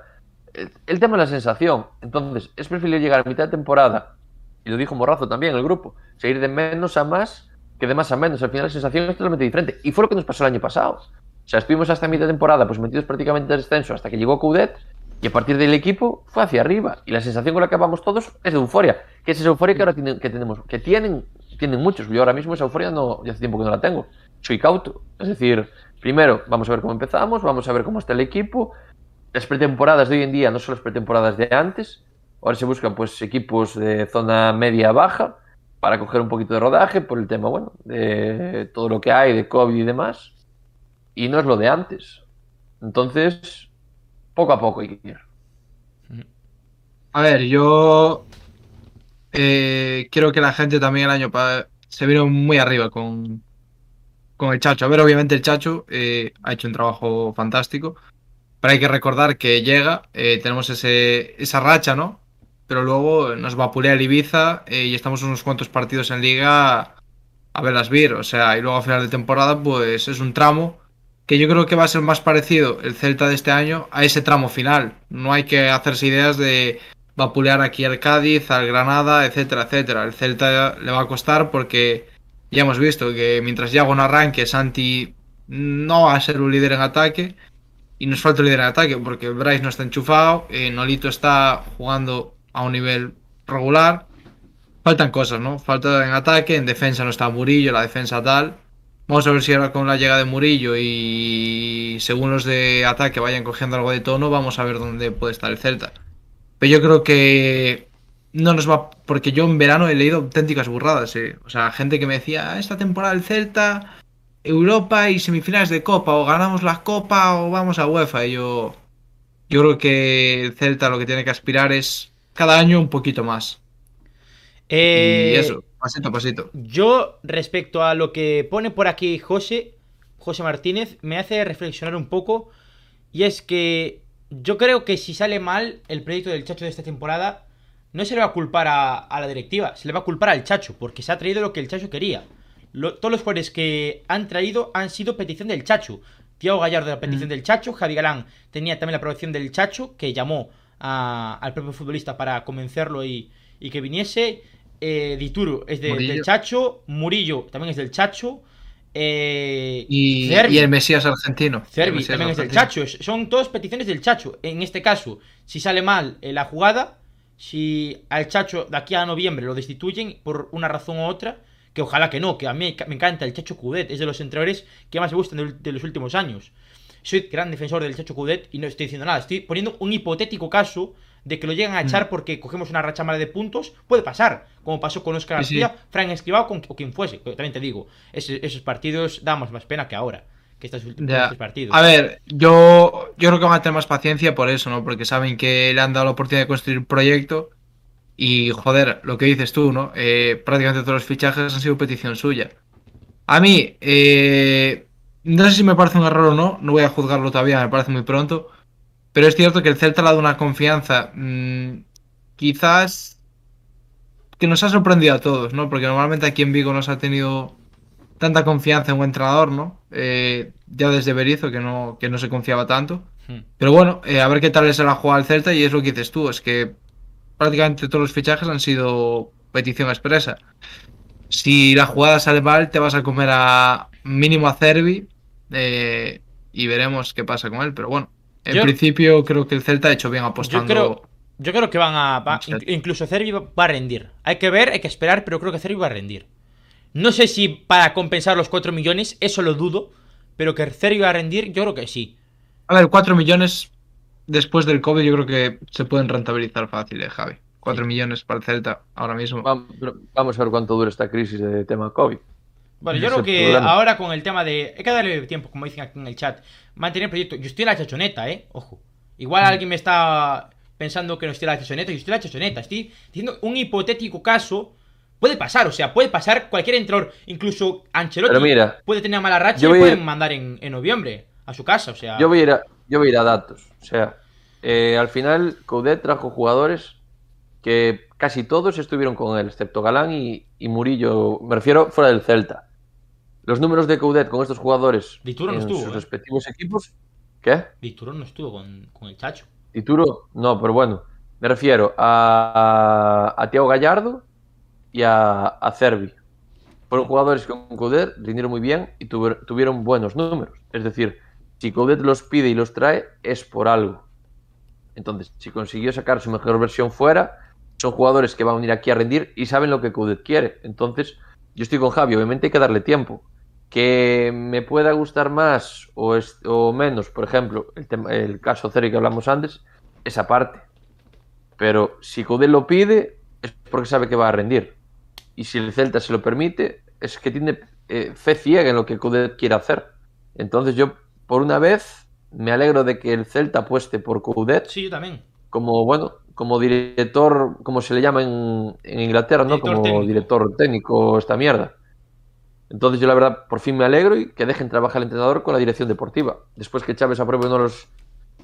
el, tema es la sensación. Entonces, es preferible llegar a mitad de temporada, y lo dijo Morrazo también en el grupo, seguir de menos a más que de más a menos. Al final la sensación es totalmente diferente. Y fue lo que nos pasó el año pasado. O sea, estuvimos hasta mitad de temporada pues metidos prácticamente en descenso hasta que llegó Coudet y a partir del equipo fue hacia arriba. Y la sensación con la que vamos todos es de euforia. Que es esa euforia que ahora tienen, que tenemos, que tienen, tienen muchos. Yo ahora mismo esa euforia no, ya hace tiempo que no la tengo. Soy cauto. Es decir, primero vamos a ver cómo empezamos, vamos a ver cómo está el equipo. Las pretemporadas de hoy en día no son las pretemporadas de antes. Ahora se buscan pues equipos de zona media baja para coger un poquito de rodaje por el tema, bueno, de todo lo que hay, de COVID y demás y no es lo de antes. Entonces, poco a poco hay que ir. A ver, yo eh, creo que la gente también el año pasado se vino muy arriba con, con el Chacho. A ver, obviamente el Chacho eh, ha hecho un trabajo fantástico, pero hay que recordar que llega, eh, tenemos ese, esa racha, ¿no? Pero luego nos va a pulear Ibiza y estamos unos cuantos partidos en liga a ver las vir. O sea, y luego a final de temporada, pues es un tramo que yo creo que va a ser más parecido el Celta de este año a ese tramo final. No hay que hacerse ideas de vapulear aquí al Cádiz, al Granada, etcétera, etcétera. El Celta le va a costar porque ya hemos visto que mientras Yago no arranque, Santi no va a ser un líder en ataque. Y nos falta un líder en ataque porque Bryce no está enchufado, eh, Nolito está jugando a un nivel regular. faltan cosas, ¿no? Falta en ataque, en defensa no está Murillo, la defensa tal. Vamos a ver si ahora con la llegada de Murillo y según los de ataque vayan cogiendo algo de tono, vamos a ver dónde puede estar el Celta. Pero yo creo que no nos va. Porque yo en verano he leído auténticas burradas. ¿eh? O sea, gente que me decía, "Ah, esta temporada el Celta, Europa y semifinales de Copa, o ganamos la Copa o vamos a UEFA. Y yo, yo creo que el Celta lo que tiene que aspirar es cada año un poquito más. Eh, y eso, pasito a pasito. Yo, respecto a lo que pone por aquí José, José Martínez, me hace reflexionar un poco. Y es que yo creo que si sale mal el proyecto del Chacho de esta temporada, no se le va a culpar a, a la directiva, se le va a culpar al Chacho, porque se ha traído lo que el Chacho quería. Lo- todos los jugadores que han traído han sido petición del Chacho. Tiago Gallardo la petición Mm. del Chacho, Javi Galán tenía también la aprobación del Chacho, que llamó a- al propio futbolista para convencerlo y, y que viniese. Eh, Dituro es de- del Chacho, Murillo también es del Chacho. Eh, Y, Cervi. y el Mesías argentino. Cervi Mesías también es del. Chacho. Son todas peticiones del Chacho. En este caso, si sale mal eh, la jugada, si al Chacho de aquí a noviembre lo destituyen por una razón u otra, que ojalá que no, que a mí me encanta el Chacho Cudet, es de los entrenadores que más me gustan de, de los últimos años. Soy gran defensor del Chacho Cudet y no estoy diciendo nada, estoy poniendo un hipotético caso de que lo lleguen a echar Mm. porque cogemos una racha mala de puntos, puede pasar, como pasó con Oscar Sí, sí. García, Frank Escribao con- o quien fuese, también te digo, esos partidos damos más pena que ahora, que estos últimos partidos. A ver, yo, yo creo que van a tener más paciencia por eso, ¿no? Porque saben que le han dado la oportunidad de construir un proyecto. Y joder, lo que dices tú, ¿no? Eh, prácticamente todos los fichajes han sido petición suya. A mí, eh, no sé si me parece un error o no, no voy a juzgarlo todavía, me parece muy pronto. Pero es cierto que el Celta le ha dado una confianza, mm, quizás que nos ha sorprendido a todos, ¿no? Porque normalmente aquí en Vigo nos ha tenido tanta confianza en un entrenador, ¿no? Eh, ya desde Berizzo que no, que no se confiaba tanto. Hmm. Pero bueno, eh, a ver qué tal es la jugada al Celta y es lo que dices tú, es que prácticamente todos los fichajes han sido petición expresa. Si la jugada sale mal, te vas a comer a mínimo a Cervi eh, y veremos qué pasa con él. Pero bueno, en Yo- principio creo que el Celta ha hecho bien apostando. creo- Yo creo que van a. va- incluso Cervi va a rendir. Hay que ver, hay que esperar, pero creo que Cervi va a rendir. No sé si para compensar los 4 millones, eso lo dudo. Pero que Cervi va a rendir, yo creo que sí. A ver, 4 millones después del COVID yo creo que se pueden rentabilizar fácil, eh, Javi. 4 Sí. millones para el Celta ahora mismo. Vam- Vamos a ver cuánto dura esta crisis de tema COVID. Bueno, yo creo que problema. ahora con el tema de. Hay que darle tiempo, como dicen aquí en el chat. Mantener el proyecto. Yo estoy en la chachoneta, eh. Ojo. Igual Mm. alguien me está pensando que no estoy en la chachoneta. Yo estoy en la chachoneta. Estoy diciendo un hipotético caso. Puede pasar, o sea, puede pasar cualquier entrenador. Incluso Ancelotti Pero mira, puede tener mala racha y a- pueden mandar en, en noviembre a su casa. O sea, yo voy a ir a, yo voy a, ir a datos. O sea, eh, al final Coudet trajo jugadores que casi todos estuvieron con él, excepto Galán y, y Murillo. Me refiero fuera del Celta. Los números de Coudet con estos jugadores Dituro no en estuvo, sus ¿eh? respectivos equipos. ¿Qué? Dituro no estuvo con, con el Chacho. Tituro, no, pero bueno, me refiero a, a, a Tiago Gallardo y a, a Cervi. Fueron jugadores que con Coudet rindieron muy bien y tuvieron buenos números. Es decir, si Coudet los pide y los trae, es por algo. Entonces, si consiguió sacar su mejor versión fuera, son jugadores que van a venir aquí a rendir y saben lo que Coudet quiere. Entonces, yo estoy con Javi, obviamente hay que darle tiempo. Que me pueda gustar más o, es- o menos, por ejemplo, el, tema- el caso Cervi que hablamos antes, esa parte. Pero si Coudet lo pide, es porque sabe que va a rendir. Y si el Celta se lo permite, es que tiene eh, fe ciega en lo que Coudet quiere hacer. Entonces yo, por una vez, me alegro de que el Celta apueste por Coudet Sí, yo también. como, bueno, como director, como se le llama en, en Inglaterra, ¿no? Director como técnico. director técnico, esta mierda. Entonces yo la verdad por fin me alegro y que dejen trabajar al entrenador con la dirección deportiva. Después que Chávez apruebe o no los,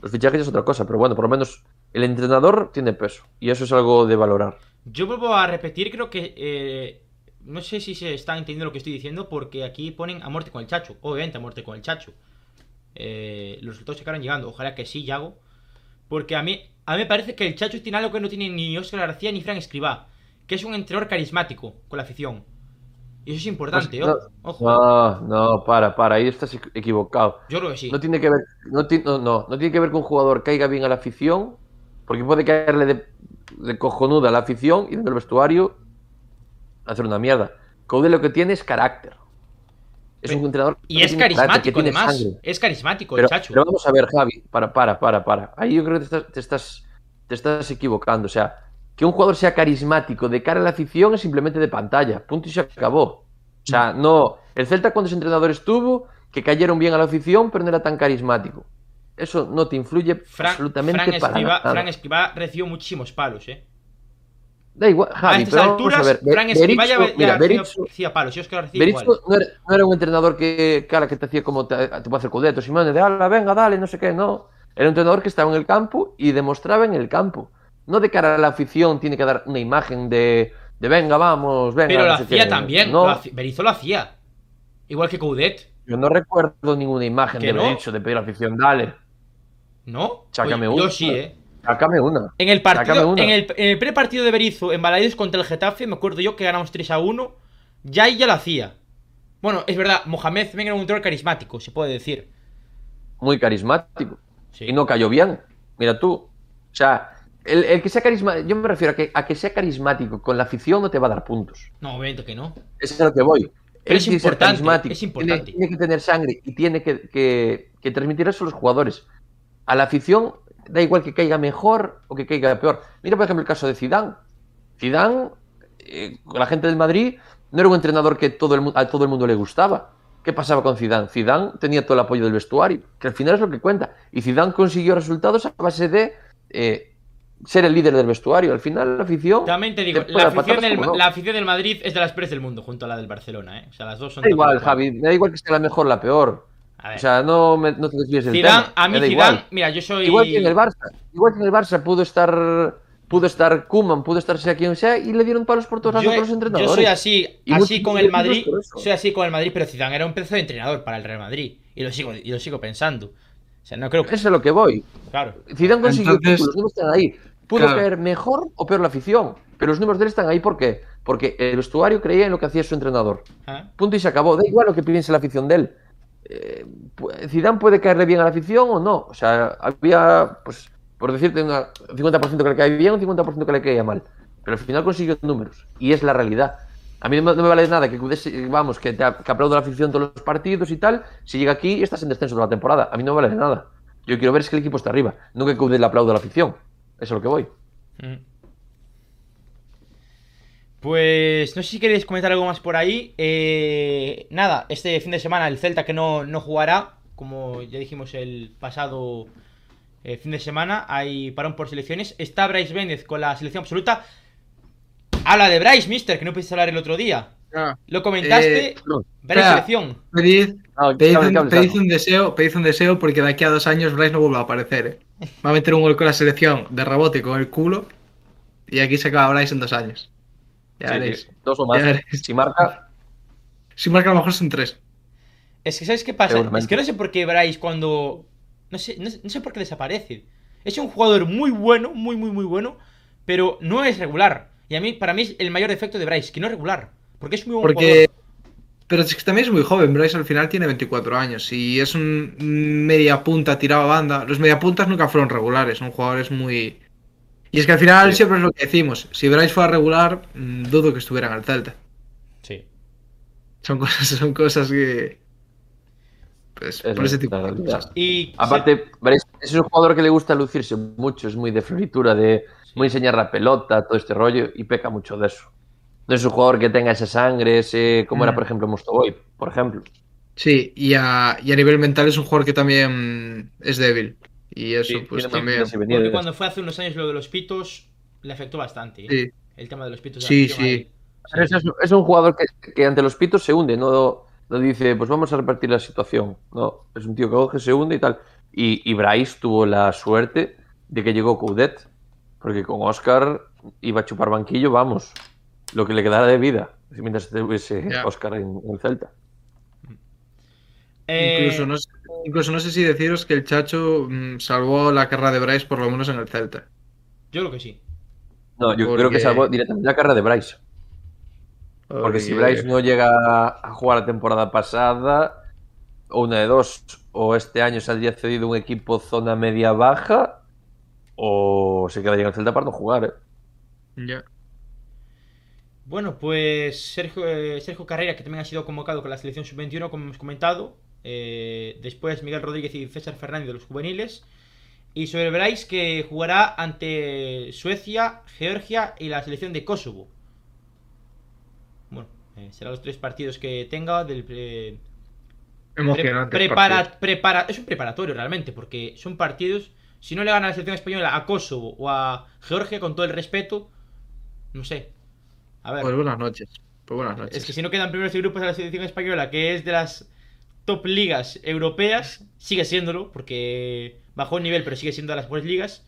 los fichajes es otra cosa, pero bueno, por lo menos el entrenador tiene peso y eso es algo de valorar. Yo vuelvo a repetir, creo que. eh, no sé si se está entendiendo lo que estoy diciendo, porque aquí ponen a muerte con el Chacho. Obviamente, a muerte con el Chacho. Eh, los resultados se acaban llegando. Ojalá que sí, Yago. Porque a mí, a mí me parece que el Chacho tiene algo que no tiene ni Oscar García ni Fran Escribá. Que es un entrenador carismático con la afición. Y eso es importante, Pues, ¿oh? Ojo. No, no, para, para, ahí estás equ- equivocado. Yo creo que sí. No tiene que ver, no, no, no, no tiene que ver con un jugador caiga bien a la afición, porque puede caerle de, de cojonuda a la afición y en el vestuario hacer una mierda. Coudet lo que tiene es carácter. Es un entrenador Y es carácter, carismático, tiene además. Es carismático Pero, el Chacho. pero vamos a ver, Javi, para, para, para, para. Ahí yo creo que te estás, te estás, te estás equivocando. O sea, que un jugador sea carismático de cara a la afición es simplemente de pantalla. Punto y se acabó. O sea, no. El Celta, cuando ese entrenador estuvo, que cayeron bien a la afición, pero no era tan carismático. Eso no te influye absolutamente Fran para nada. Fran Escribá recibió muchísimos palos, ¿eh? Da igual, Javi, a estas pero vamos alturas, a ver. Be- Fran Escribá ya, Berizzo- mira, Berizzo- palos. Yo igual. no era, no era un entrenador que, cara, que te hacía como te, te puede hacer Codeto, Simone, de ala, venga, dale, no sé qué, no. Era un entrenador que estaba en el campo y demostraba en el campo. No de cara a la afición tiene que dar una imagen de, de venga, vamos, venga. Pero lo no hacía qué. también. No, lo haci- Berizzo lo hacía. Igual que Coudet. yo no recuerdo ninguna imagen ¿Que de? Berizzo de pedir a la afición, dale, ¿No? Sácame Oye, Yo una. sí, ¿eh? Sácame una. En el partido, en el, en el prepartido de Berizzo en Balaídos contra el Getafe, me acuerdo yo que ganamos 3 a 1. Ya ya lo hacía. Bueno, es verdad, Mohamed también era un entrenador carismático, se puede decir. Muy carismático. Sí. y no cayó bien. Mira tú. O sea, el, el que sea carismático, yo me refiero a que, a que sea carismático con la afición no te va a dar puntos. No, obviamente que no. Eso es a lo que voy. Pero es importante, carismático, es tiene- importante. Tiene, que tener sangre y tiene que, que- que transmitir eso a los jugadores. A la afición da igual que caiga mejor o que caiga peor. Mira, por ejemplo, el caso de Zidane. Zidane, eh, con la gente del Madrid, no era un entrenador que todo el, a todo el mundo le gustaba. ¿Qué pasaba con Zidane? Zidane tenía todo el apoyo del vestuario, que al final es lo que cuenta. Y Zidane consiguió resultados a base de eh, ser el líder del vestuario. Al final la afición... También te digo, te la afición, del, no. la afición del Madrid es de las peores del mundo, junto a la del Barcelona, ¿eh? O sea, las dos son Da igual. Javi, da igual que sea la mejor o la peor. A ver, O sea, no, me, no te desvíes del Zidane, tema. a mí Zidane, igual. mira, yo soy... Igual que en el Barça. Igual que en el Barça pudo estar pudo estar Kuman, pudo estar sea quien sea y le dieron palos por todos lados los entrenadores. yo soy así, Y así con el Madrid, soy así con el Madrid, pero Zidane era un pedazo de entrenador para el Real Madrid y lo sigo, y lo sigo pensando. O sea, no creo que Eso es lo que voy. claro. Zidane consiguió Entonces- títulos, los números están ahí. Pudo Claro. caer mejor o peor la afición, pero los números de él están ahí ¿por qué? Porque el vestuario creía en lo que hacía su entrenador. ¿Ah? Punto y se acabó. Da igual lo que piense la afición de él. Eh, Zidane puede caerle bien a la afición o no. O sea, había, pues, por decirte, un 50% que le cae bien, un 50% que le caía mal. Pero al final consiguió números. Y es la realidad. A mí no me, vale nada que, vamos, que, te, que aplauda la afición todos los partidos y tal. Si llega aquí y estás en descenso toda la temporada. A mí no me vale nada. Yo quiero ver es que el equipo está arriba. No que Coudet le aplauda a la afición. Eso es lo que voy. Mm. Pues no sé si queréis comentar algo más por ahí. Eh, nada, este fin de semana el Celta que no, no jugará, como ya dijimos el pasado eh, fin de semana, hay parón por selecciones. Está Bryce Béndez con la selección absoluta. Habla de Bryce, mister, que no pudiste hablar el otro día. Ah, Lo comentaste, Eh, No. Bryce espera. selección. pedid, No, pedid cable, un, pedid un deseo, pedid un deseo porque de aquí a dos años Bryce no vuelve a aparecer. ¿eh? Va a meter un gol con la selección de rebote con el culo y aquí se acaba Bryce en dos años. Ya Sí, veréis. sí, dos o más. Si marca, Si marca a lo mejor son tres. Es que, ¿sabes qué pasa? Es que no sé por qué Bryce cuando... No sé, no, sé- no sé por qué desaparece. Es un jugador muy bueno, muy, muy, muy bueno, pero no es regular. Y a mí, para mí es el mayor defecto de Bryce, que no es regular. Porque es muy buen Porque. jugador. Pero es que también es muy joven. Bryce al final tiene 24 años y es un media punta tirado a banda. Los media puntas nunca fueron regulares, son jugadores muy. Y es que al final Sí. siempre es lo que decimos. Si Bryce fuera regular, mm, dudo que estuviera en el Celta. Sí. Son cosas, *laughs* son cosas que. Pues Es por ese tipo de cosas. Y Aparte, veréis, es un jugador que le gusta lucirse mucho, es muy de floritura, de muy enseñar la pelota, todo este rollo, y peca mucho de eso. No es un jugador que tenga esa sangre, ese, como era, Mm. por ejemplo, Mostovoy, por ejemplo. Sí, y a, y a nivel mental es un jugador que también es débil. Y eso, Sí, pues también. porque cuando fue hace unos años lo de los pitos, le afectó bastante. ¿eh? Sí, El tema de los pitos. Sí, sí. ahí. Pero Es, es un jugador que, que ante los pitos se hunde, no, no dice, pues vamos a repartir la situación. No, es un tío que coge, se hunde y tal. Y, y Bryce tuvo la suerte de que llegó Coudet, porque con Oscar iba a chupar banquillo, vamos, lo que le quedara de vida, mientras estuviese Ya. Oscar en, en el Celta. Eh, Incluso, no sé, incluso no sé si deciros que el Chacho mm, salvó la carrera de Bryce por lo menos en el Celta. Yo creo que sí. No, yo Porque- creo que salvó directamente la carrera de Bryce. Porque si Bryce no llega a jugar la temporada pasada, o una de dos, o este año saldría cedido un equipo zona media-baja, o se quedaría en el Celta para no jugar. ¿eh? Ya. Bueno, pues Sergio, eh, Sergio Carrera, que también ha sido convocado con la selección sub-21, como hemos comentado. Eh, después Miguel Rodríguez y César Fernández de los juveniles. Y sobre Bryce, que jugará ante Suecia, Georgia y la selección de Kosovo. Bueno, eh, serán los tres partidos que tenga del... eh, pre- Emocionante. prepara- prepara- es un preparatorio realmente, porque son partidos. Si no le gana la selección española a Kosovo o a Georgia, con todo el respeto, no sé. A ver, Pues buenas noches. Pues buenas noches. es que si no quedan primeros de grupos a la selección española, que es de las top ligas europeas, sigue siéndolo, porque bajó el nivel, pero sigue siendo de las mejores ligas.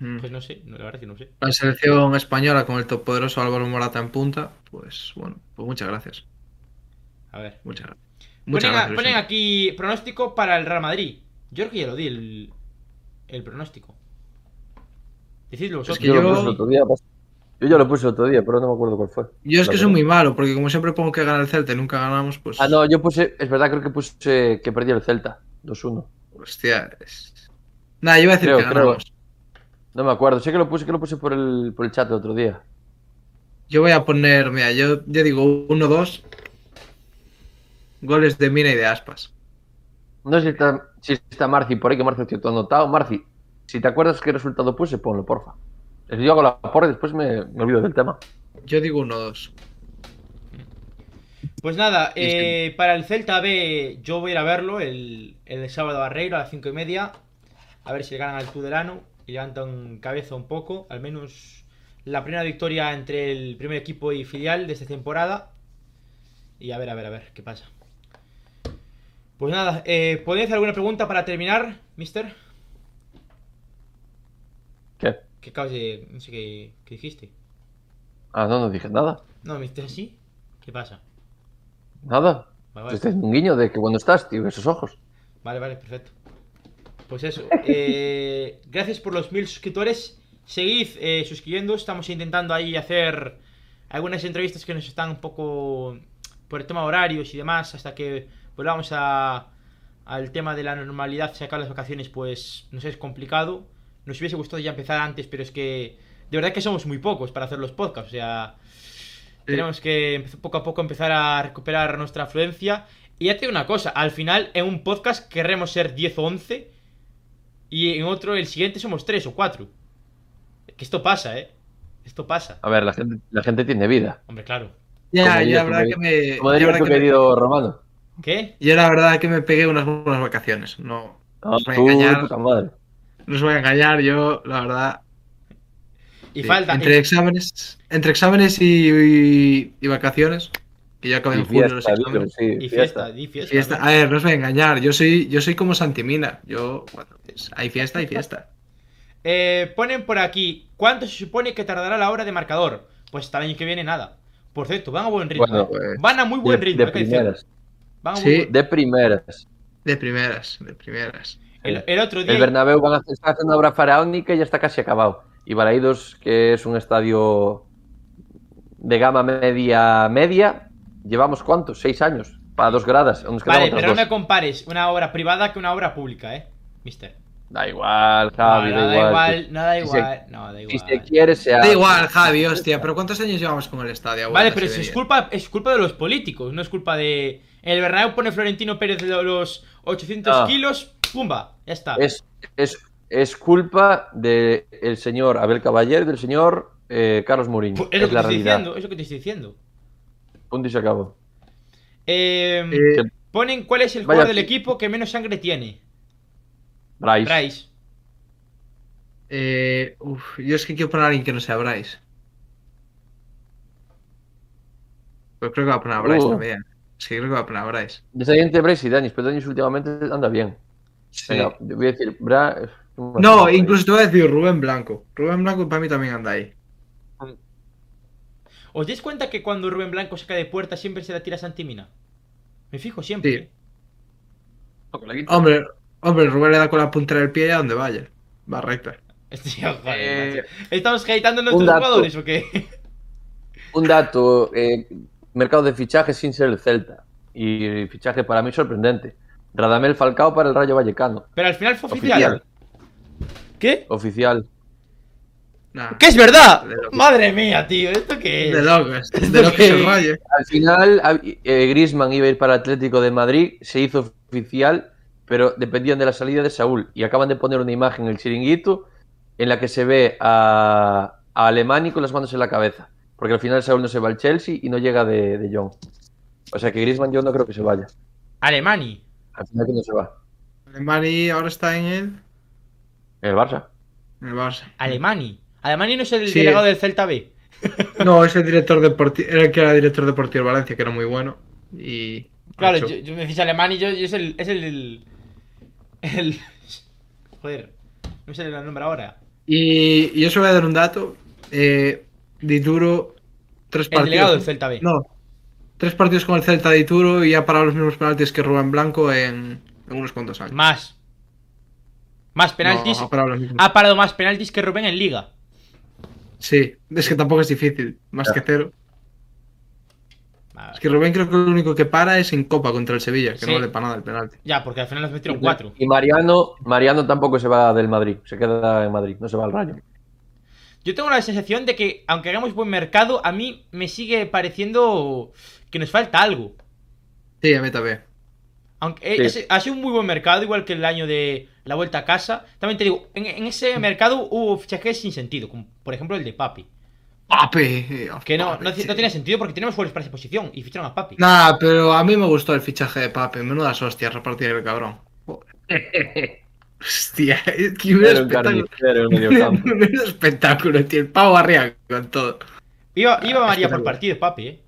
Mm. Pues no sé, la verdad que no sé. La selección española con el todopoderoso Álvaro Morata en punta, pues bueno, pues muchas gracias. A ver. Muchas gracias. Muchas Ponen, a- aquí pronóstico para el Real Madrid. Yo creo que ya lo di el, el pronóstico. Decidlo vosotros. que Yo, yo- lo puse el otro día. pues. Yo ya lo puse el otro día, pero no me acuerdo cuál fue. Yo es que soy muy malo, porque como siempre pongo que gana el Celta y nunca ganamos, pues. Ah, no, yo puse, es verdad, creo que puse que perdía el Celta. 2-1. Hostia. es- Nada, yo iba a decir Creo, que creo. ganamos. No me acuerdo, sé que lo puse, que lo puse por el, por el chat el otro día. Yo voy a poner, mira, yo, yo digo 1-2. Goles de Mina y de Aspas. No sé si está, si está Marci por ahí, que Marci te ha anotado. Marci, si te acuerdas qué resultado puse, ponlo, porfa. Yo hago la porra y después me, me olvido del tema. Yo digo 1-2. Pues nada, Y es que- eh, para el Celta B, yo voy a ir a verlo el, el sábado a Barreiro a las 5 y media. A ver si le ganan al Tudelano y levantan cabeza un poco. Al menos la primera victoria entre el primer equipo y filial de esta temporada. Y a ver, a ver, a ver, qué pasa. Pues nada, eh, ¿podéis hacer alguna pregunta para terminar, mister? ¿Qué? ¿Qué acabas de.? No sé qué, qué dijiste. Ah, no, no dije nada. No, mister, sí. ¿Qué pasa? Nada. Vale, vale. estoy haciendo un guiño de que cuando estás, tío, esos ojos. Vale, vale, perfecto. Pues eso. eh, *laughs* gracias por los mil suscriptores. Seguid eh, suscribiendo. Estamos intentando ahí hacer algunas entrevistas que nos están un poco por el tema de horarios y demás. Hasta que volvamos a, al tema de la normalidad, sacar las vacaciones, pues nos es complicado. Nos hubiese gustado ya empezar antes, pero es que de verdad que somos muy pocos para hacer los podcasts. O sea, tenemos que poco a poco empezar a recuperar nuestra afluencia. Y ya te digo una cosa, al final en un podcast querremos ser 10 o 11 y en otro, el siguiente, somos 3 o 4. Que esto pasa, ¿eh? Esto pasa. A ver, la gente, la gente tiene vida. Hombre, claro. Ya, tu verdad querido- que me. Como diría tu que me- querido Romano. ¿Qué? Yo la verdad que me pegué unas buenas vacaciones. No, No, no os voy a tú, engañar. puta madre. No os voy a engañar, yo, la verdad. Y sí, falta. Entre exámenes, entre exámenes y, y- y vacaciones. Que yo acabé Y en julio los exámenes. dilo, sí, y fiesta, y fiesta. Fiesta. A ver, no os voy a engañar. Yo soy, yo soy como Santimina. Yo, bueno, pues, hay fiesta, hay fiesta. *laughs* Eh, ponen por aquí, ¿cuánto se supone que tardará la hora de marcador? Pues hasta el año que viene nada. Por cierto, van a buen ritmo. Bueno, ¿eh? pues, van a muy buen De, ritmo. de primeras. Van a Sí. buen- De primeras. De primeras, de primeras. El, el otro día. El Bernabéu van a hacer, está haciendo obra faraónica y ya está casi acabado. Y Balaidos, que es un estadio de gama media media, llevamos ¿cuántos? Seis años. Para dos gradas. Vale, pero no me compares una obra privada que una obra pública, ¿eh? Mister. Da igual, Javi, no, da da igual. igual, no da Si se- igual. No, da Si igual. se quiere, se Da igual, Javi, hostia, pero ¿cuántos años llevamos con el estadio? Vale, pero si es culpa, es culpa de los políticos, no es culpa de. El Bernabéu pone Florentino Pérez de los 800 Ah. kilos, ¡pumba! Ya está. Es, es, es culpa del señor Abel Caballero y del señor eh, Carlos Mourinho. Pues Es, es lo que te la estoy realidad. diciendo, es lo que te estoy diciendo. Punto y se acabó. Eh, Eh, ponen cuál es el jugador del equipo que menos sangre tiene. Bryce. Bryce. eh, uf, yo es que quiero poner a alguien que no sea Bryce. Pues creo que va a poner a Bryce Uh. también. Sí, creo que va a poner a Bryce. Descendiente de Bryce y Danis, pero Danis últimamente anda bien. Sí. Venga, voy a decir, Bra... No, incluso te voy a decir Rubén Blanco. Rubén Blanco para mí también anda ahí. ¿Os dais cuenta que cuando Rubén Blanco saca de puerta siempre se la tira a Santimina? Me fijo siempre. Sí. ¿eh? Hombre, hombre, Rubén le da con la puntera del pie y a donde vaya. Va recta. Tío, joder, Eh. ¿Estamos hateando a nuestros dato. jugadores o qué? Un dato, eh, mercado de fichajes sin ser el Celta. Y fichaje para mí sorprendente. Radamel Falcao para el Rayo Vallecano. Pero al final fue oficial. Oficial. ¿Qué? Oficial. Nah, ¡Que es verdad! Madre mía, tío, ¿esto qué es? de locos. ¿Esto De locos qué el es? Rayo. Al final, eh, Griezmann iba a ir para el Atlético de Madrid, se hizo oficial, pero dependían de la salida de Saúl. Y acaban de poner una imagen en el chiringuito en la que se ve a, a Alemani con las manos en la cabeza. Porque al final Saúl no se va al Chelsea y no llega de, de Jong. O sea que Griezmann yo no creo que se vaya. Alemani. Al final que no se va. Alemani ahora está en el, En el Barça. en el Barça. Alemani. Alemani no es el Sí. delegado del Celta B. *laughs* No, es el director deportivo. Era el que era director deportivo de Valencia, que era muy bueno. Y. Claro, yo, yo me dice Alemani, yo, yo es el. Es el, el. el- *laughs* Joder, no sé el nombre ahora. Y, y yo os voy a dar un dato. Eh, Dituro, tres El partidos. del Celta B. No. Tres partidos con el Celta de Dituro y ha parado los mismos penaltis que Rubén Blanco en, en unos cuantos años. Más. Más penaltis. No, ha parado ha más penaltis que Rubén en Liga. Sí, es que tampoco es difícil. Más que cero. Es que Rubén creo que lo único que para es en Copa contra el Sevilla, que Sí. no vale para nada el penalti. Ya, porque al final nos metieron cuatro. Y Mariano, Mariano tampoco se va del Madrid, se queda en Madrid, no se va al Rayo. Yo tengo la sensación de que, aunque hagamos buen mercado, a mí me sigue pareciendo que nos falta algo. Sí, a mí también. Aunque Sí. ese- ha sido un muy buen mercado, igual que el año de la vuelta a casa. También te digo, en, en ese mercado hubo fichajes sin sentido, como por ejemplo el de Papi. Pape. Que no, Pape, no, no tiene sentido porque tenemos jugadores para esa posición y ficharon a Papi. Nah, pero a mí me gustó el fichaje de Pape. Menudas hostias repartir el cabrón. *laughs* Hostia, *laughs* es que un Era un espectáculo. *laughs* espectáculo, tío. El pavo arriba con todo. Iba, iba María por espectacular. partido, Papi, eh.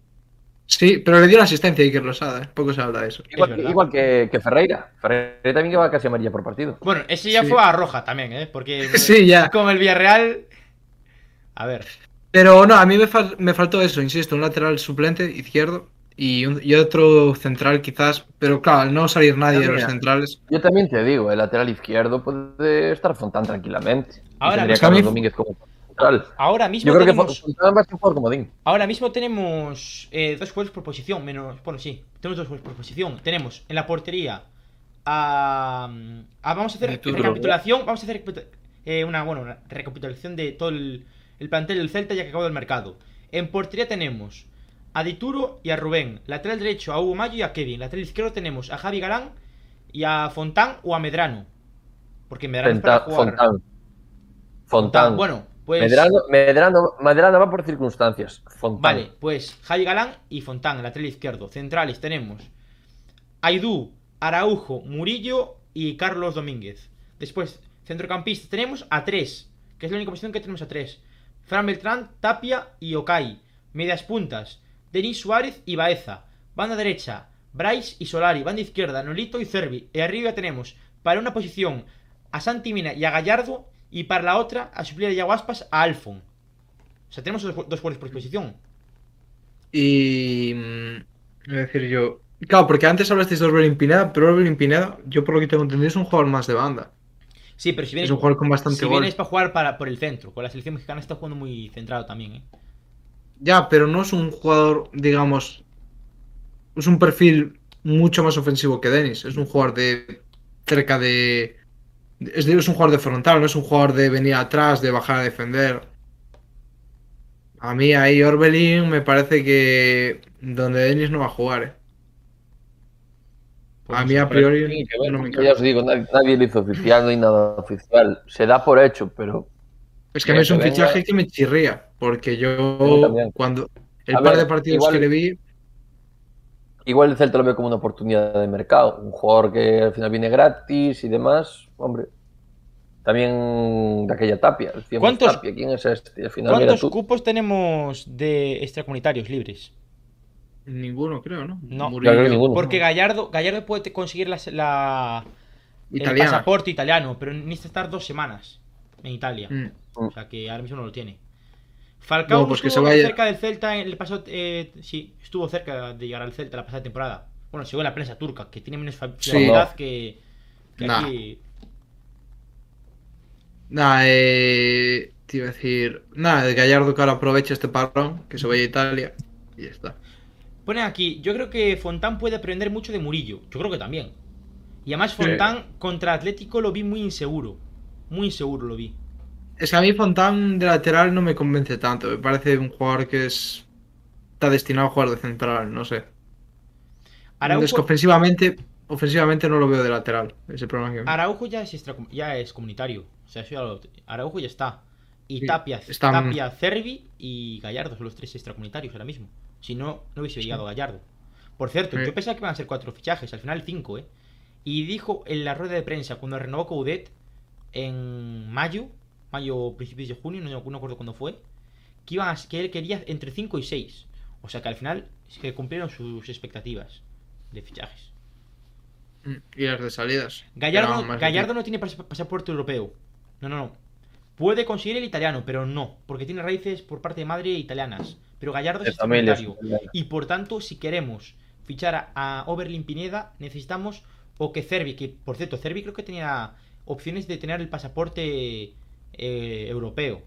Sí, pero le dio la asistencia a Iker Losada. ¿eh? Poco se habla de eso. Igual, que, que Ferreira. Ferreira también lleva casi amarilla por partido. Bueno, ese ya Sí. fue a Roja también, eh. Porque *laughs* Sí, ya. con el Villarreal. A ver. Pero no, a mí me, fal- me faltó eso, insisto, un lateral suplente izquierdo y, un- y otro central quizás. Pero claro, al no salir nadie de los centrales. Yo también te digo, el lateral izquierdo puede estar Fontán tranquilamente. Ahora, tendría es que a Carlos mí- Domínguez como central. Ahora mismo Yo creo que tenemos. Fontán va a ser jugador como Dean. Ahora mismo tenemos eh, dos jugadores por posición, menos. Bueno, sí, tenemos dos jugadores por posición. Tenemos en la portería a. a- vamos a hacer recapitulación. Vamos a hacer eh, una, bueno, una recapitulación de todo el, el plantel del Celta ya que acabó el mercado. En portería tenemos a Dituro y a Rubén. Lateral derecho a Hugo Mayo y a Kevin. Lateral izquierdo tenemos a Javi Galán y a Fontán o a Medrano. Porque Medrano es para Fenta- jugar. Fontán. Fontán. Bueno, pues. Medrano, Medrano, Medrano va por circunstancias. Fontán. Vale, pues Javi Galán y Fontán, lateral izquierdo. Centrales tenemos Aidú, Araujo, Murillo y Carlos Domínguez. Después, centrocampistas tenemos a tres, que es la única posición que tenemos a tres. Fran Beltrán, Tapia y Okai. Medias puntas, Denis Suárez y Baeza. Banda derecha, Bryce y Solari. Banda izquierda, Nolito y Cervi. Y arriba tenemos para una posición a Santi Mina y a Gallardo. Y para la otra, a suplir a Yaguaspas a Alfon. O sea, tenemos dos, dos jugadores por posición. Y. mm, Es decir, yo. Claro, porque antes hablasteis de Orbelín Pineda, pero Orbelín Pineda, yo por lo que tengo entendido, es un jugador más de banda. Sí, pero si vienes, Es un jugador con bastante si vienes para jugar para, por el centro, con la selección mexicana está jugando muy centrado también, ¿eh? Ya, pero no es un jugador, digamos. Es un perfil mucho más ofensivo que Denis. Es un jugador de. cerca de. Es, de- es un jugador de frontal, no es un jugador de venir atrás, de bajar a defender. A mí ahí Orbelín me parece que. donde Denis no va a jugar, eh. Pues a mí a priori que no me ya os digo, nadie, nadie lo hizo oficial, no hay nada oficial. Se da por hecho, pero Es que a mí es un fichaje que me chirría, porque yo cuando el A par ver, de partidos igual- que le vi, igual el Celta lo ve como una oportunidad de mercado. Un jugador que al final viene gratis y demás. Hombre, también de aquella tapia. ¿Cuántos- Tapia, ¿Quién es este? Al final mira ¿Cuántos tú. cupos tenemos de extracomunitarios libres? ninguno creo, ¿no? No. Creo ninguno. Porque Gallardo, Gallardo puede conseguir la, la- el pasaporte italiano, pero necesita estar dos semanas en Italia. Mm. O sea que ahora mismo no lo tiene. Falcao No, pues que estuvo se vaya- cerca del Celta en el pasado. eh, sí, estuvo cerca de llegar al Celta la pasada temporada. Bueno, según la prensa turca, que tiene menos Sí. fiabilidad que, que Nah. aquí. Nada, eh, te iba a decir. Nada, de Gallardo que ahora aproveche este parón, que se vaya a Italia. Y ya está. Pone aquí, yo creo que Fontán puede aprender mucho de Murillo. Yo creo que también. Y además Sí. Fontán contra Atlético lo vi muy inseguro. Muy inseguro lo vi. Es que a mí Fontán de lateral no me convence tanto. Me parece un jugador que es. Está destinado a jugar de central, no sé. Araujo, Es que ofensivamente, ofensivamente no lo veo de lateral. Ese problema que Araujo ya es, extra- ya es comunitario. O sea, eso ya lo- Araujo ya está. Y Sí, Tapia, están- Tapia, Cervi y Gallardo son los tres extracomunitarios ahora mismo. Si no, no hubiese llegado Gallardo. Por cierto, Sí. yo pensaba que iban a ser cuatro fichajes, al final cinco, ¿eh? Y dijo en la rueda de prensa cuando renovó Coudet en mayo, mayo, principios de junio, no, no me acuerdo cuándo fue, que, iban a- que él quería entre 5 y 6. O sea que al final se cumplieron sus expectativas de fichajes. Mm, Y las de salidas. Gallardo, Gallardo no tiene pas- pasaporte europeo. No, no, no. Puede conseguir el italiano, pero no, porque tiene raíces por parte de madre italianas. Pero Gallardo es extracomunitario. Y por tanto, si queremos fichar a, a Oberlin Pineda, necesitamos o que Cervi, que por cierto, Cervi creo que tenía opciones de tener el pasaporte eh, europeo.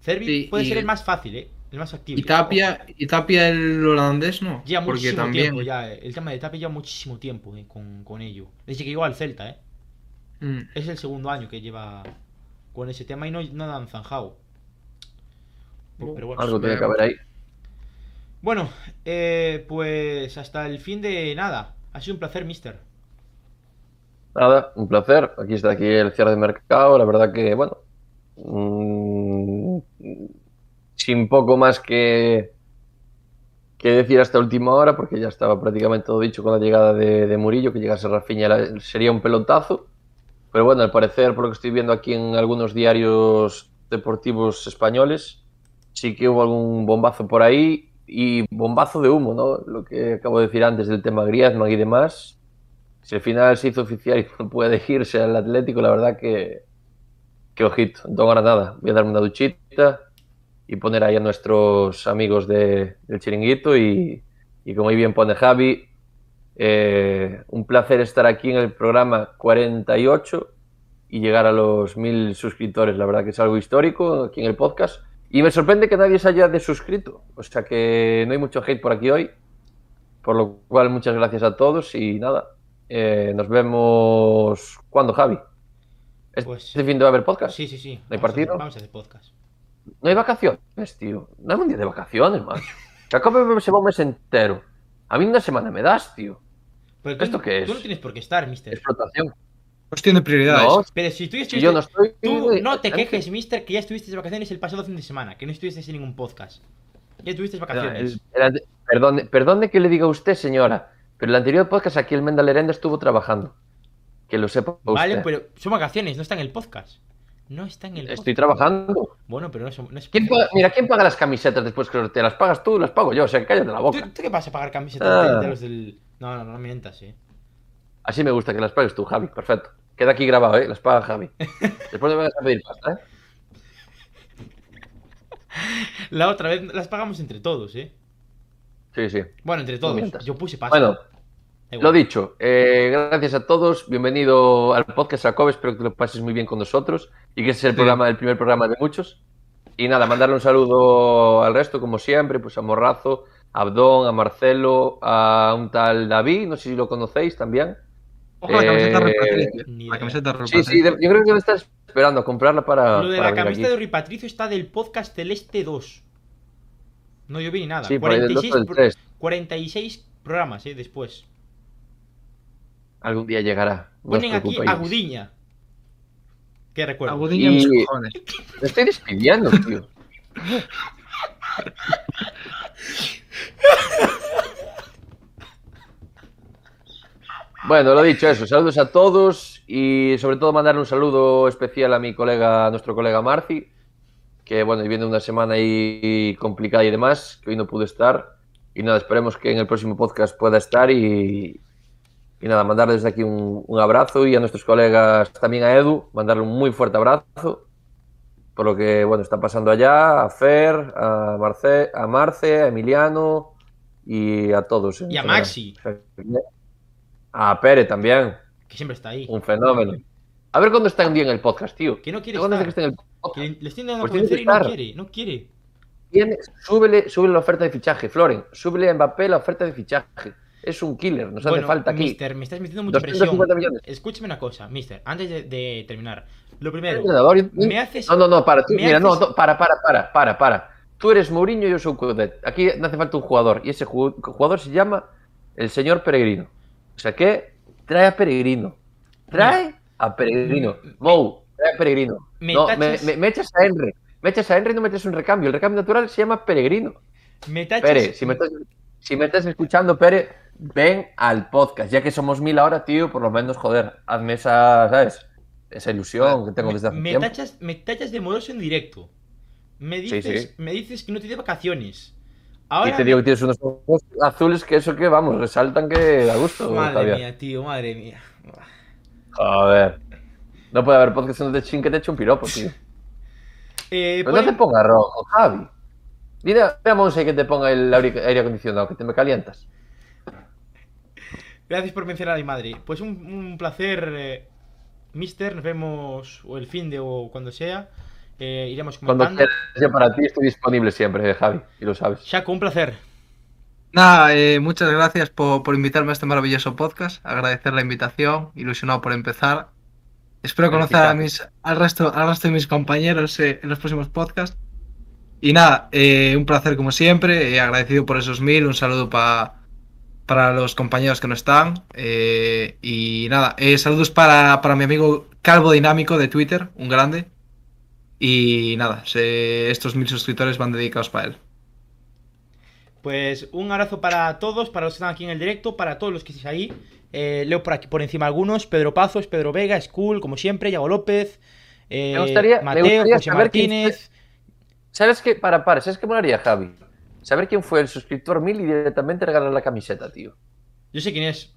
Cervi Sí, puede y- ser el más fácil, ¿eh? El más factible. Y Tapia, y Tapia el holandés, ¿no? Lleva Porque muchísimo también. tiempo ya. eh. El tema de Tapia lleva muchísimo tiempo eh, con, con ello. Desde que llegó al Celta, ¿eh? Mm, Es el segundo año que lleva con ese tema y no, no han zanjado. No, Pero bueno, Algo tiene que haber ahí. bueno eh, pues hasta el fin de nada. Ha sido un placer, mister. Nada, un placer. Aquí está aquí el cierre de mercado. La verdad que, bueno, mm, sin poco más que, que decir hasta última hora, porque ya estaba prácticamente todo dicho con la llegada de, Murillo, que llegase Rafinha sería un pelotazo. Pero bueno, al parecer, por lo que estoy viendo aquí en algunos diarios deportivos españoles, sí que hubo algún bombazo por ahí y bombazo de humo, ¿no? Lo que acabo de decir antes del tema Griezmann y demás. Si al final se hizo oficial y *laughs* no puede irse al Atlético, la verdad que, que ojito, no ganas nada. Voy a darme una duchita y poner ahí a nuestros amigos de- del chiringuito y, como ahí bien pone Javi, eh, un placer estar aquí en el programa 48 y llegar a los mil suscriptores. La verdad que es algo histórico aquí en el podcast. Y me sorprende que nadie se haya desuscrito. O sea que no hay mucho hate por aquí hoy. Por lo cual, muchas gracias a todos y nada. eh, nos vemos. ¿Cuándo, Javi? ¿Este Pues- fin de va a haber podcast? Sí, sí, sí. ¿No hay Vamos a partido? Vamos a hacer podcast. No hay vacaciones, tío. No hay un día de vacaciones, macho. Se va un mes entero. A mí una semana me das, tío. Pero tú, ¿Esto qué es? Tú no tienes por qué estar, mister. Explotación. Cuestión de prioridades. No, Pero si tú estuviste... yo no estoy. Tú no te quejes, mister, que ya estuviste de vacaciones el pasado fin de semana, que no estuviste en ningún podcast. Ya tuviste vacaciones. El- el- perdone, perdone que le diga a usted, señora, pero el anterior podcast aquí el Menda Lerenda estuvo trabajando. Que lo sepa usted. Vale, pero son vacaciones, no está en el podcast. No está en el podcast. Estoy trabajando. Bueno, pero no es... No es ¿Quién paga- mira, ¿quién paga las camisetas después que te las pagas tú? Las pago yo, o sea, cállate la ¿Tú, boca. tú qué vas a pagar camisetas Ah. de, los del...? No, no, no mientas, eh. Así me gusta que las pagues tú, Javi. Perfecto. Queda aquí grabado, ¿eh? Las paga Javi. *laughs* Después me vas a pedir pasta, ¿eh? La otra vez las pagamos entre todos, eh. Sí, sí. Bueno, entre todos. mientas. Yo puse pasta. Bueno, igual. Lo dicho, eh, gracias a todos, bienvenido al podcast Jacob, espero que te lo pases muy bien con nosotros y que ese es el Sí. programa, el primer programa de muchos. Y nada, mandarle un saludo al resto, como siempre, pues a Morrazo, a Abdón, a Marcelo, a un tal David, no sé si lo conocéis también. Ojo la camiseta Eh, La camiseta de Sí, sí, yo creo que debe estar esperando a comprarla para. Lo de para la camiseta de Rui Patricio está del podcast Celeste 2. No, yo vi ni nada. Sí, por ahí del 2 o del pro- 3. 46 programas, eh, después. Algún día llegará. no Ponen aquí. Agudiña. ¿Qué recuerdo? Agudiña mis Y- cojones. *laughs* Me estoy despidiendo, tío. *laughs* Bueno, lo dicho, eso. Saludos a todos y sobre todo mandar un saludo especial a mi colega, a nuestro colega Marci, que bueno, viviendo una semana ahí complicada y demás, que hoy no pudo estar. Y nada, esperemos que en el próximo podcast pueda estar y, y nada, mandarle desde aquí un, un abrazo y a nuestros colegas, también a Edu, mandarle un muy fuerte abrazo por lo que bueno está pasando allá, a Fer, a Marce, a Marce, a Emiliano y a todos. Y a general. Maxi. A Pere también, Que siempre está ahí. un fenómeno. A ver cuándo está un día en el podcast, tío. Que no quiere ¿Cuándo estar. que esté en el podcast? le, estoy dando Pues y no quiere. No quiere. Súbele, súbele la oferta de fichaje, Floren. Súbele a Mbappé la oferta de fichaje. Es un killer. Nos hace falta aquí. mister, me estás metiendo mucha 250 presión. millones. Escúchame una cosa, mister, antes de, de terminar. Lo primero, me haces... No, no, no, para. Tú, mira, no, haces- no, para, para, para, para, para. Tú eres Mourinho y yo soy Coudet. Aquí no hace falta un jugador. Y ese ju- jugador se llama el señor Peregrino. O sea que trae a Peregrino. Trae a Peregrino. Mou, trae a Peregrino. Me no, me, tachas- me- me echas a Henry. Me echas a Henry y no metes un recambio. El recambio natural se llama Peregrino. Me. Pere, si me, estás, si me estás escuchando, Pere, ven al podcast. Ya que somos mil ahora, tío, por lo menos, joder, hazme esa, ¿sabes? Esa ilusión que tengo desde hace me tiempo. tachas, me tachas de moroso en directo. Me dices, sí. me dices que no te de vacaciones. Y Ahora... te digo que tienes unos ojos azules que eso que, vamos, resaltan que da gusto, Madre Javier. mía, tío, madre mía. Joder. No puede haber podcast donde te sin que te eche un piropo, tío. *laughs* Eh, Pero no ponen- te pongas rojo, Javi. Dile a dile a Monse que te ponga el aire acondicionado, que te me calientas. Gracias por mencionar a mi madre. Pues un, un placer, eh, mister. Nos vemos o el fin de o cuando sea. Eh, iremos Cuando comentando. quieras, yo para ti estoy disponible siempre, eh, Javi, y lo sabes. Shaco, un placer. Nada, eh, muchas gracias por, por invitarme a este maravilloso podcast. Agradecer la invitación, ilusionado por empezar. Espero conocer a mis, al, resto, al resto de mis compañeros eh, en los próximos podcasts. Y nada, eh, un placer como siempre. eh, agradecido por esos mil. Un saludo pa- para los compañeros que no están. eh, y nada, eh, saludos para, para mi amigo Calvo Dinámico de Twitter, un grande. Y nada, se- estos mil suscriptores van dedicados para él. Pues un abrazo para todos, para los que están aquí en el directo, para todos los que estéis ahí. Eh, leo por aquí por encima algunos: Pedro Pazos, Pedro Vega, Skull, como siempre, Yago López, eh, Me gustaría- me Mateo, gustaría José Martínez. ¿Sabes qué? Para, para, ¿sabes qué molaría, Javi? Saber quién fue el suscriptor mil y directamente regalar la camiseta, tío. Yo sé quién es.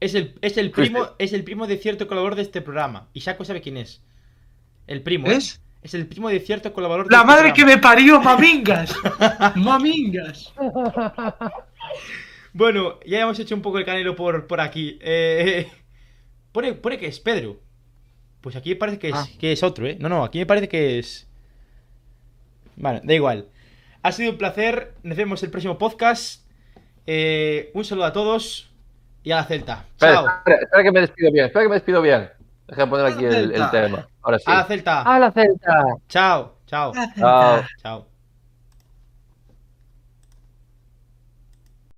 Es el, es el primo, es el primo de cierto colaborador de este programa. Y Shaco sabe quién es. El primo. ¿eh? ¿Es? Es el primo de cierto colaborador de La este madre que me parió, mamingas. *laughs* mamingas. *laughs* Bueno, ya hemos hecho un poco el canelo por, por aquí. Eh, *laughs* pone, pone que es Pedro. Pues aquí parece que es, Ah. que es otro, ¿eh? No, no, aquí me parece que es... Bueno, da igual. Ha sido un placer. Nos vemos el próximo podcast. Eh, un saludo a todos y a la Celta. Espera, Chao. espera, espera que me despido bien, espera que me despido bien. Deja de poner aquí el, el tema. Ahora sí. A la Celta. ¡A la Celta! Chao, chao, Chao. chao.